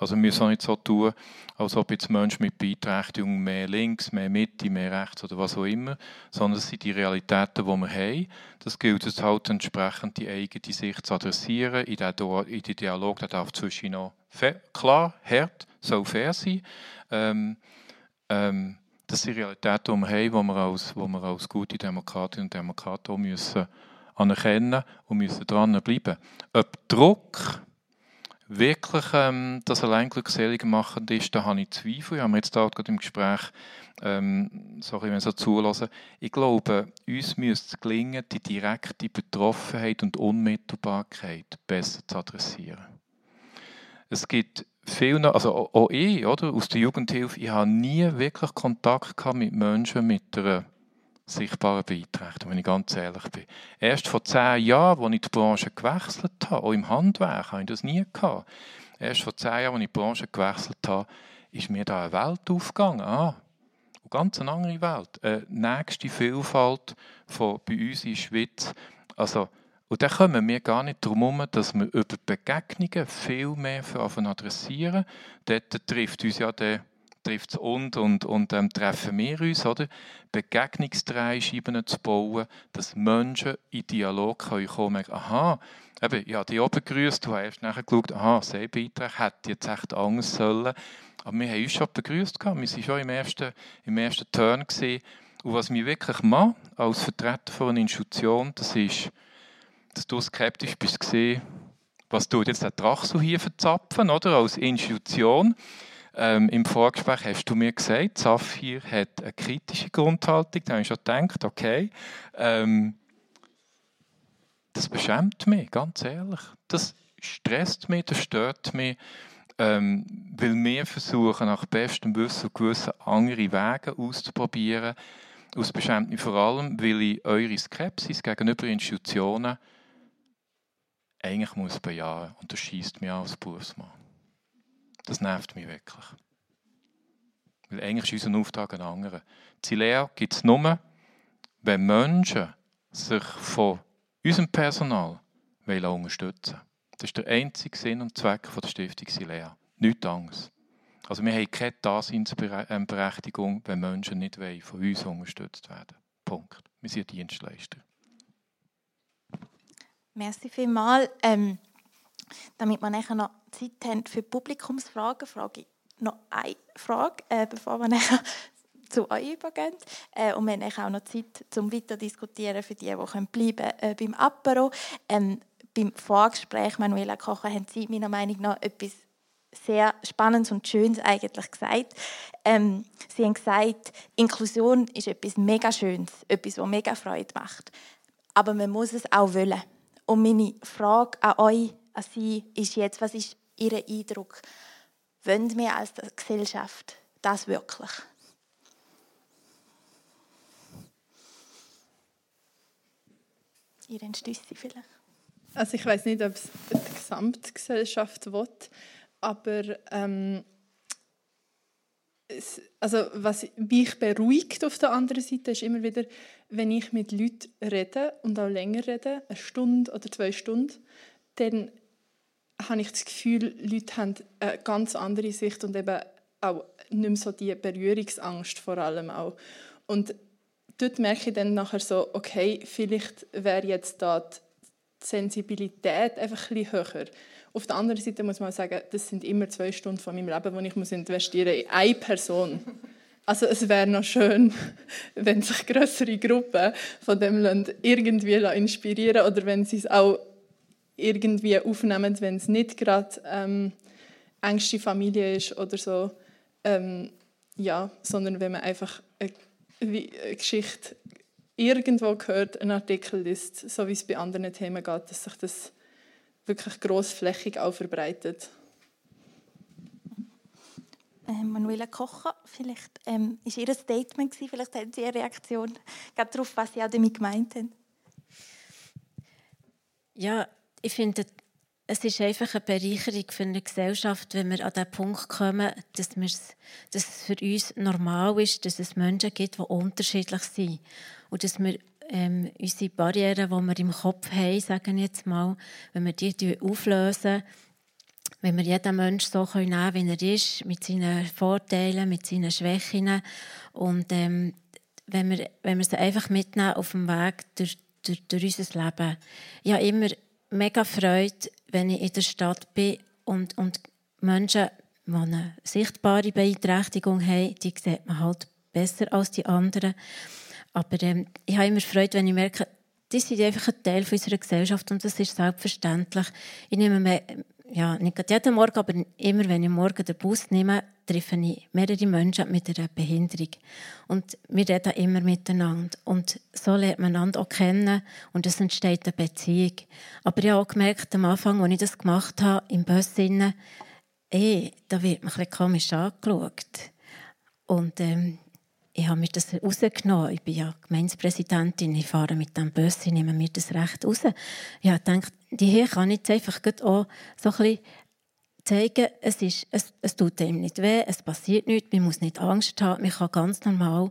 Also wir müssen nicht so tun, als ob jetzt Menschen mit Beeinträchtigung mehr links, mehr Mitte, mehr rechts oder was auch immer, sondern es sind die Realitäten, die wir haben. Das gilt es halt entsprechend, die eigene Sicht zu adressieren. In den Dialog der darf zwischen noch klar, hart, soll fair sein. Ähm, ähm, das sind Realitäten, die wir haben, die wir als, die wir als gute Demokratinnen und Demokraten auch müssen anerkennen und müssen dranbleiben. Ob Druck wirklich ähm, das allein glückselig machend ist, da habe ich Zweifel. Ich habe mir jetzt gerade im Gespräch, ähm, sorry, wenn ich so zulasse, ich glaube, uns müsste es gelingen, die direkte Betroffenheit und Unmittelbarkeit besser zu adressieren. Es gibt viele, also auch ich, oder, aus der Jugendhilfe, ich habe nie wirklich Kontakt gehabt mit Menschen mit einer sichtbaren Beeinträchtigung, wenn ich ganz ehrlich bin. Erst vor zehn Jahren, als ich die Branche gewechselt habe, auch im Handwerk, habe ich das nie gehabt. Erst vor zehn Jahren, als ich die Branche gewechselt habe, ist mir da eine Welt aufgegangen. Ah, eine ganz andere Welt. Eine nächste Vielfalt von bei uns in der Schweiz. Also, und da kommen wir gar nicht darum herum, dass wir über Begegnungen viel mehr adressieren. Dort trifft uns ja der trifft es und und, und ähm, treffen wir uns, oder? Begegnungsdreischeiben zu bauen, dass Menschen in Dialog kommen können. Aha, eben, ja, die oben begrüßt, du hast nachher geschaut, aha, Seebeitrag hätte jetzt echt Angst sollen. Aber wir haben uns schon begrüßt, wir waren schon im ersten, im ersten Turn. Gewesen. Und was mich wirklich macht, als Vertreter von einer Institution, das ist, dass du skeptisch bist was tut jetzt der Drache so hier verzapfen, oder? Als Institution. Ähm, Im Vorgespräch hast du mir gesagt, Saphir hat eine kritische Grundhaltung. Da habe ich schon gedacht, okay, ähm, das beschämt mich, ganz ehrlich. Das stresst mich, das stört mich, ähm, weil wir versuchen, nach bestem Wissen und Gewissen andere Wege auszuprobieren. Es beschämt mich vor allem, weil ich eure Skepsis gegenüber Institutionen eigentlich muss bejahen und das schießt mich als Berufsmann. Das nervt mich wirklich. Weil eigentlich ist unser Auftrag ein anderer. Zilea gibt es nur, wenn Menschen sich von unserem Personal unterstützen wollen. Das ist der einzige Sinn und Zweck der Stiftung Silea. Nichts anderes. Also wir haben keine Daseinsberechtigung, wenn Menschen nicht von uns unterstützt werden. Punkt. Wir sind Dienstleister. Merci vielmals. Ähm, damit wir nachher noch Zeit haben für Publikumsfragen, frage ich noch eine Frage, äh, bevor wir nachher zu euch übergehen. Äh, und wir haben auch noch Zeit zum weiter diskutieren für die, die bleiben äh, beim Apero. Ähm, beim Vorgespräch, Manuela Kocher, haben Sie meiner Meinung nach etwas sehr Spannendes und Schönes eigentlich gesagt. Ähm, Sie haben gesagt, Inklusion ist etwas mega Schönes, etwas, was mega Freude macht. Aber man muss es auch wollen. Und meine Frage an euch an Sie ist jetzt, was ist Ihr Eindruck? Wollen wir als Gesellschaft das wirklich? Ihr Stüssi vielleicht? Also ich weiß nicht, ob es die Gesamtgesellschaft will, aber ähm, also was mich beruhigt auf der anderen Seite ist immer wieder, wenn ich mit Leuten rede und auch länger rede, eine Stunde oder zwei Stunden, dann habe ich das Gefühl, Leute haben eine ganz andere Sicht und eben auch nicht mehr so die Berührungsangst vor allem auch. Und dort merke ich dann nachher so, okay, vielleicht wäre jetzt da die Sensibilität einfach ein bisschen höher. Auf der anderen Seite muss man sagen, das sind immer zwei Stunden von meinem Leben, die ich muss investieren in eine Person. Also es wäre noch schön, wenn sich größere Gruppen von dem Land irgendwie inspirieren oder wenn sie es auch irgendwie aufnehmen, wenn es nicht gerade ähm, engste Familie ist oder so. Ähm, ja, sondern wenn man einfach eine, eine Geschichte irgendwo gehört, einen Artikel liest, so wie es bei anderen Themen geht, dass sich das wirklich grossflächig auch verbreitet. Ähm, Manuela Kocher, vielleicht ähm, ist Ihr Statement gewesen, vielleicht haben Sie eine Reaktion darauf, was Sie auch damit gemeint haben. Ja, ich finde, es ist einfach eine Bereicherung für eine Gesellschaft, wenn wir an den Punkt kommen, dass, dass es für uns normal ist, dass es Menschen gibt, die unterschiedlich sind. Und dass wir ähm, unsere Barrieren, die wir im Kopf haben, sagen jetzt mal, wenn wir die auflösen, wenn wir jeden Menschen so nehmen können, wie er ist, mit seinen Vorteilen, mit seinen Schwächen und ähm, wenn, wir, wenn wir sie einfach mitnehmen auf dem Weg durch, durch, durch unser Leben. Habe immer mega Freude, wenn ich in der Stadt bin und, und Menschen, die eine sichtbare Beeinträchtigung haben, die sieht man halt besser als die anderen. Aber ähm, ich habe immer Freude, wenn ich merke, die sind einfach ein Teil unserer Gesellschaft und das ist selbstverständlich. Ich nehme ja, nicht jeden Morgen, aber immer, wenn ich morgen den Bus nehme, treffe ich mehrere Menschen mit einer Behinderung. Und wir reden immer miteinander. Und so lernt man einander auch kennen und es entsteht eine Beziehung. Aber ich habe auch gemerkt, am Anfang, als ich das gemacht habe, im Bus, eh, da wird man ein komisch angeschaut. Und ähm, ich habe mir das rausgenommen. Ich bin ja Gemeindepräsidentin, ich fahre mit dem Bus, ich nehme mir das Recht raus. Ich gedacht, die hier kann ich jetzt einfach auch so ein bisschen zeigen, es, ist, es, es tut einem nicht weh, es passiert nichts, man muss nicht Angst haben, man kann ganz normal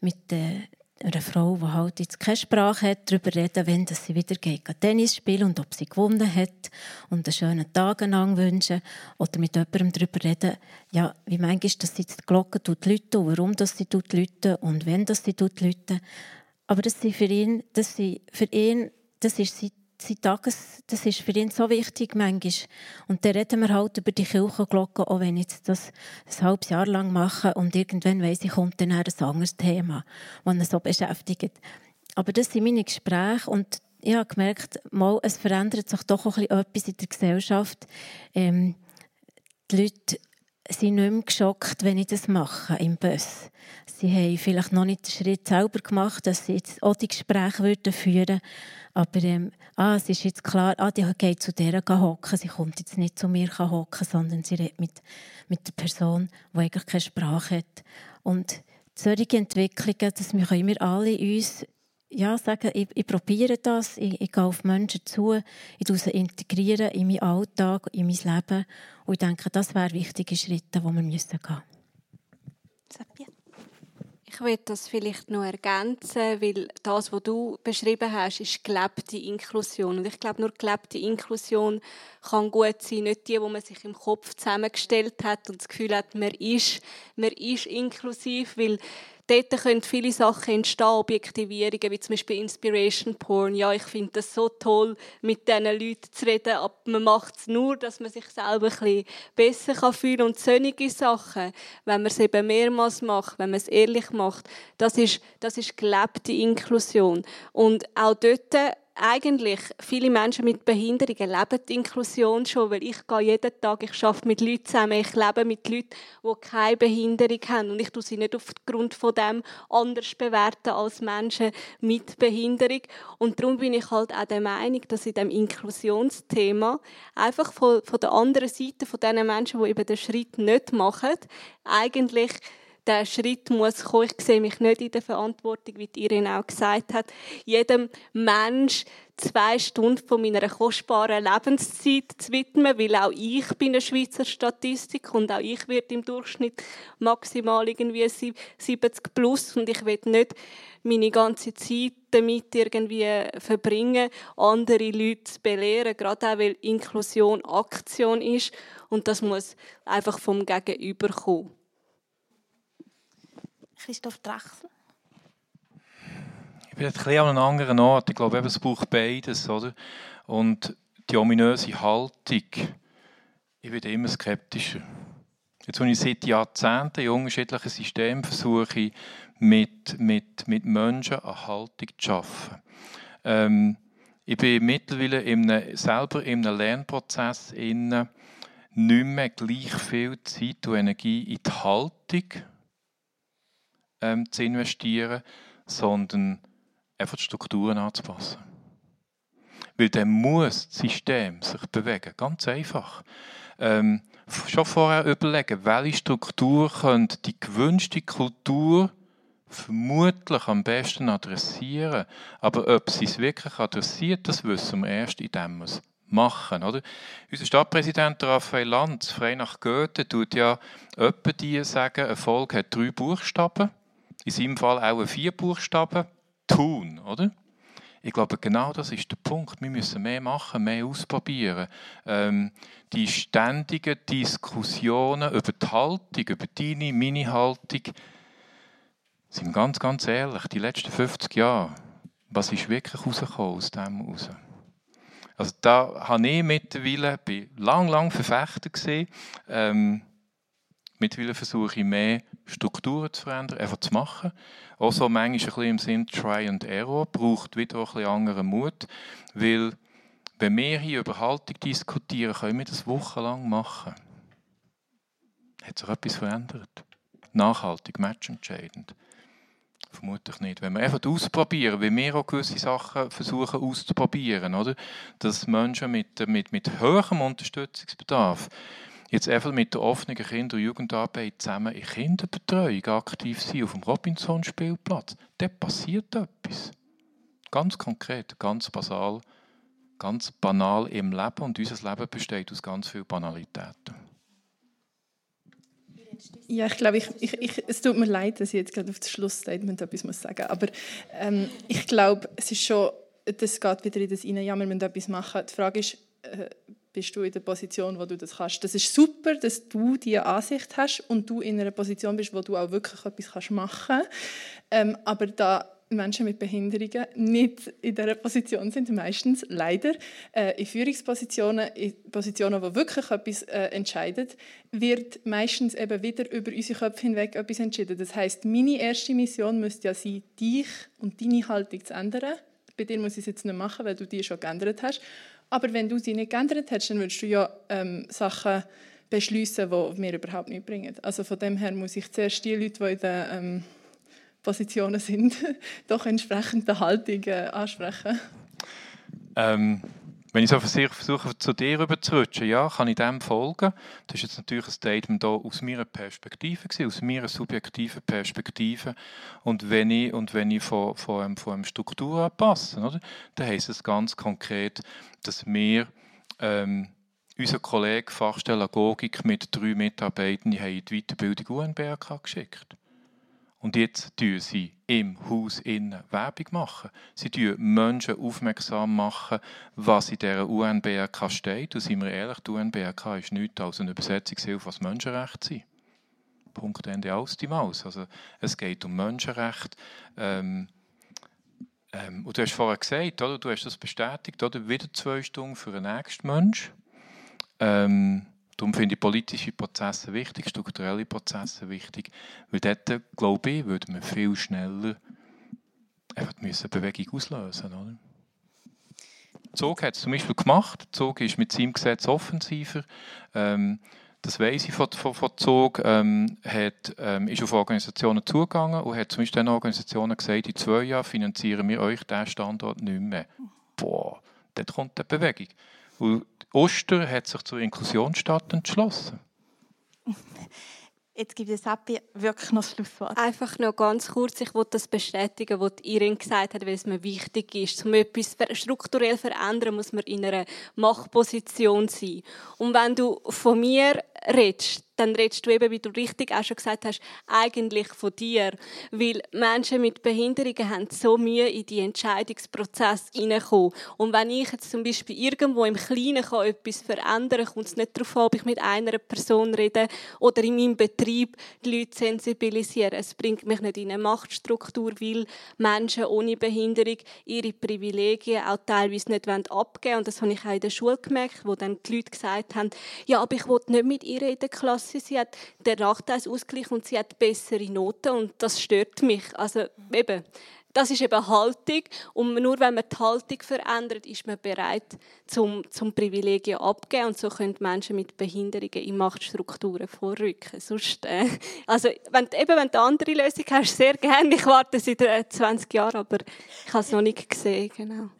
mit der einer Frau, die halt jetzt keine Sprache hat, darüber reden, wenn sie wieder geht, Tennis spielen und ob sie gewonnen hat und einen schönen Tag lang wünschen oder mit jemandem darüber reden, ja, wie manchmal, dass sie die Glocke läuten und warum dass sie läuten und wenn dass sie läuten. Aber das, sind für ihn, das, sind für ihn, das ist sein sein Tages, das ist für ihn so wichtig manchmal. Und dann reden wir halt über die Kirchenglocke, auch wenn ich das ein halbes Jahr lang mache und irgendwann weiss ich, kommt dann ein anderes Thema, das ihn so beschäftigt. Aber das sind meine Gespräche und ich habe gemerkt, mal, es verändert sich doch auch etwas in der Gesellschaft. Ähm, die Leute sind nicht mehr geschockt, wenn ich das mache im Bus. Sie haben vielleicht noch nicht den Schritt selber gemacht, dass sie jetzt auch die Gespräche führen würden. Aber ähm, ah, es ist jetzt klar, ah, die geht zu der hocken. Sie kommt jetzt nicht zu mir hocken, sondern sie redet mit, mit der Person, die eigentlich keine Sprache hat. Und solche Entwicklungen, dass wir immer alle uns ja, sagen, ich, ich probiere das, ich, ich gehe auf Menschen zu, ich sie integrieren in meinen Alltag, in mein Leben. Und ich denke, das wären wichtige Schritte, die wir gehen müssen. Ich will das vielleicht noch ergänzen, weil das, was du beschrieben hast, ist gelebte Inklusion. Und ich glaube, nur gelebte Inklusion kann gut sein, nicht die, wo man sich im Kopf zusammengestellt hat und das Gefühl hat, man ist, man ist inklusiv, weil dort können viele Sachen entstehen, Objektivierungen, wie zum Beispiel Inspiration Porn. Ja, ich finde das so toll, mit diesen Leuten zu reden, aber man macht es nur, dass man sich selber ein besser fühlen kann. Und solche Sachen, wenn man es eben mehrmals macht, wenn man es ehrlich macht, das ist, das ist gelebte Inklusion. Und auch dort eigentlich viele Menschen mit Behinderungen leben die Inklusion schon, weil ich gehe jeden Tag, ich arbeite mit Leuten zusammen, ich lebe mit Leuten, die keine Behinderung haben. Und ich tue sie nicht aufgrund von dem anders bewerten als Menschen mit Behinderung. Und darum bin ich halt auch der Meinung, dass in dem Inklusionsthema einfach von, von der anderen Seite von diesen Menschen, die eben den Schritt nicht machen, eigentlich der Schritt muss kommen. Ich sehe mich nicht in der Verantwortung, wie Irene auch gesagt hat, jedem Mensch zwei Stunden von meiner kostbaren Lebenszeit zu widmen, weil auch ich bin eine Schweizer Statistik und auch ich werde im Durchschnitt maximal irgendwie 70 plus und ich will nicht meine ganze Zeit damit irgendwie verbringen, andere Leute zu belehren, gerade auch weil Inklusion Aktion ist und das muss einfach vom Gegenüber kommen. Christoph Drachsel. Ich bin jetzt ein bisschen an einem anderen Ort. Ich glaube, es braucht beides. Oder? Und die ominöse Haltung, ich werde immer skeptischer. Jetzt, wenn ich seit Jahrzehnten in unterschiedlichen Systemen versuche, mit, mit, mit Menschen eine Haltung zu schaffen. Ähm, ich bin mittlerweile in einem, selber in einem Lernprozess in nicht mehr gleich viel Zeit und Energie in die Haltung ähm, zu investieren, sondern einfach die Strukturen anzupassen. Weil dann muss das System sich bewegen. Ganz einfach. Ähm, schon vorher überlegen, welche Struktur könnte die gewünschte Kultur vermutlich am besten adressieren. Aber ob sie es wirklich adressiert, das wissen wir erst, indem wir es machen. Oder? Unser Stadtpräsident Raphael Lanz, frei nach Goethe, tut ja etwa die sagen, Erfolg hat drei Buchstaben. In seinem Fall auch vier Buchstaben tun, oder? Ich glaube, genau das ist der Punkt. Wir müssen mehr machen, mehr ausprobieren. Ähm, die ständigen Diskussionen über die Haltung, über deine, meine Haltung, sind ganz, ganz ehrlich, die letzten 50 Jahre, was ist wirklich rausgekommen aus dem raus? Also da habe ich mittlerweile, bin lang, lang Verfechter gesehen, ähm, mittlerweile versuche ich mehr Strukturen zu verändern, einfach zu machen. Auch so manchmal ein bisschen im Sinn Try and Error, braucht wieder ein bisschen anderen Mut, weil wenn wir hier über Haltung diskutieren, können wir das wochenlang machen. Hat sich etwas verändert? Nachhaltig, matchentscheidend. Vermutlich nicht. Wenn wir einfach ausprobieren, wie wir auch gewisse Sachen versuchen auszuprobieren, oder? dass Menschen mit, mit, mit hohem Unterstützungsbedarf jetzt einfach mit der offenen Kinder- und Jugendarbeit zusammen in Kinderbetreuung aktiv sind auf dem Robinson-Spielplatz, dann passiert etwas. Ganz konkret, ganz basal, ganz banal im Leben und unser Leben besteht aus ganz vielen Banalitäten. Ja, ich glaube, ich, ich, ich, es tut mir leid, dass ich jetzt gerade auf das Schlussstatement etwas muss sagen muss. Aber ähm, ich glaube, es ist schon, das geht wieder in das rein, ja, wir müssen etwas machen. Die Frage ist, äh, bist du in der Position, wo du das kannst. Das ist super, dass du diese Ansicht hast und du in einer Position bist, wo du auch wirklich etwas machen kannst. Ähm, aber da Menschen mit Behinderungen nicht in dieser Position sind, meistens leider äh, in Führungspositionen, in Positionen, wo wirklich etwas äh, entscheidet, wird meistens eben wieder über unsere Köpfe hinweg etwas entschieden. Das heißt, meine erste Mission müsste ja sein, dich und deine Haltung zu ändern. Bei dir muss ich es jetzt nicht machen, weil du die schon geändert hast. Aber wenn du sie nicht geändert hättest, dann würdest du ja ähm, Sachen beschließen, die mir überhaupt nicht bringen. Also von dem her muss ich zuerst die Leute, die in den ähm, Positionen sind, doch entsprechend der Haltung äh, ansprechen. Ähm, wenn ich so versuche, zu dir rüberzurutschen, ja, kann ich dem folgen. Das ist jetzt natürlich ein Statement aus meiner Perspektive, aus meiner subjektiven Perspektive. Und wenn ich, und wenn ich von, von, einem, von einem Struktur anpasse, oder, dann heisst es ganz konkret, dass wir ähm, unser Kollege Fachstelle Agogik mit drei Mitarbeitern in die Weiterbildung UNBRK geschickt. Und jetzt tun sie im Haus innen Werbung machen. Sie machen Menschen aufmerksam machen, was in dieser UNBRK steht. Und seien wir ehrlich, die UNBRK ist nichts als eine Übersetzungshilfe, was Menschenrechte sind. Punkt Ende aus die Maus. Also, es geht um Menschenrechte. Ähm, ähm, und du hast vorher gesagt, oder? du hast das bestätigt, oder? wieder zwei Stunden für den nächsten Mensch. Ähm, Darum finde ich politische Prozesse wichtig, strukturelle Prozesse wichtig, weil dort, glaube ich, würde man viel schneller einfach müssen Bewegung auslösen oder? Zog hat es zum Beispiel gemacht. Zog ist mit seinem Gesetz offensiver. Ähm, das weiß ich von, von, von Zog, ähm, hat, ähm, ist auf Organisationen zugegangen und hat zum Beispiel den Organisationen gesagt, in zwei Jahren finanzieren wir euch diesen Standort nicht mehr. Boah, dort kommt die Bewegung. Und Oster hat sich zur Inklusionsstadt entschlossen. Jetzt gibt es Sappi wirklich noch das Schlusswort. Einfach noch ganz kurz, ich wollte das bestätigen, was Irin gesagt hat, weil es mir wichtig ist. Um etwas strukturell verändern, muss man in einer Machtposition sein. Und wenn du von mir redest, dann redest du eben, wie du richtig auch schon gesagt hast, eigentlich von dir. Weil Menschen mit Behinderungen haben so Mühe, in die Entscheidungsprozess hineinkommen. Und wenn ich jetzt zum Beispiel irgendwo im Kleinen kann etwas verändern kann, kommt es nicht darauf an, ob ich mit einer Person rede oder in meinem Betrieb die Leute sensibilisieren. Es bringt mich nicht in eine Machtstruktur, weil Menschen ohne Behinderung ihre Privilegien auch teilweise nicht abgeben wollen. Und das habe ich auch in der Schule gemerkt, wo dann die Leute gesagt haben, ja, aber ich will nicht mit ihr in der Klasse Klasse. Sie hat den Nachteil ausgeglichen und sie hat bessere Noten und das stört mich. Also eben, das ist eben Haltung und nur wenn man die Haltung verändert, ist man bereit, zum, zum Privilegien abzugeben und so können Menschen mit Behinderungen in Machtstrukturen vorrücken. Sonst, äh, also wenn, eben, wenn du eine andere Lösung hast, sehr gerne. Ich warte seit 20 äh, Jahren, aber ich habe es noch nicht gesehen. Genau.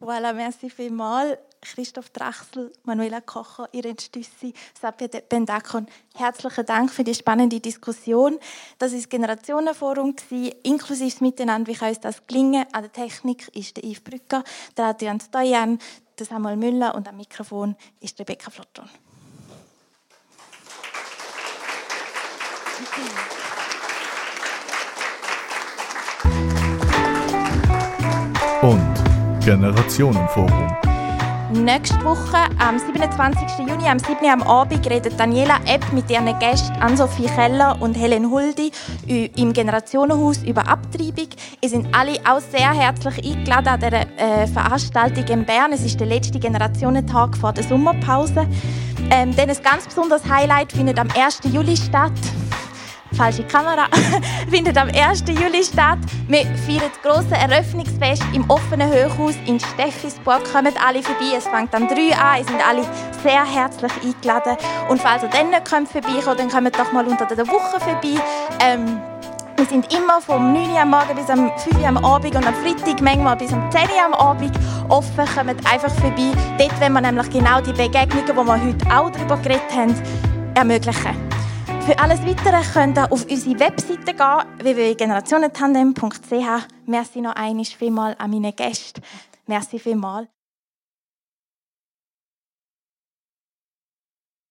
Voilà, merci vielmals. Christoph Drachsel, Manuela Kocher, Irene Stüssi, Sapia Bendakon. Herzlichen Dank für die spannende Diskussion. Das ist Generationenforum, inklusive das Miteinander. Wie kann uns das gelingen? An der Technik ist der Yves Brücker, der Adrian Stoyan, der Samuel Müller und am Mikrofon ist Rebecca Flotton. Und Generationenforum. Nächste Woche, am 27. Juni, am 7. am Abend, redet Daniela Epp mit ihren Gästen Ann-Sophie Keller und Helen Huldi im Generationenhaus über Abtreibung. Ihr sind alle auch sehr herzlich eingeladen an dieser äh, Veranstaltung in Bern. Es ist der letzte Generationentag vor der Sommerpause. Ähm, denn ein ganz besonderes Highlight findet am 1. Juli statt falsche Kamera, findet am 1. Juli statt. Wir feiern das grosse Eröffnungsfest im offenen Hochhaus in Steffisburg. Kommt alle vorbei, es fängt am 3 an, ihr sind alle sehr herzlich eingeladen. Und falls ihr dann nicht könnt vorbeikommen dann kommt doch mal unter der Woche vorbei. Ähm, wir sind immer vom 9 Uhr am Morgen bis am 5 Uhr am Abend und am Freitag manchmal bis um 10 Uhr am Abend offen. Kommt einfach vorbei. Dort wenn wir nämlich genau die Begegnungen, die wir heute auch darüber geredet haben, ermöglichen. Für alles Weitere könnt ihr auf unsere Webseite gehen, www.generationentandem.ch. Merci noch einmal vielmal an meine Gäste. Merci vielmal.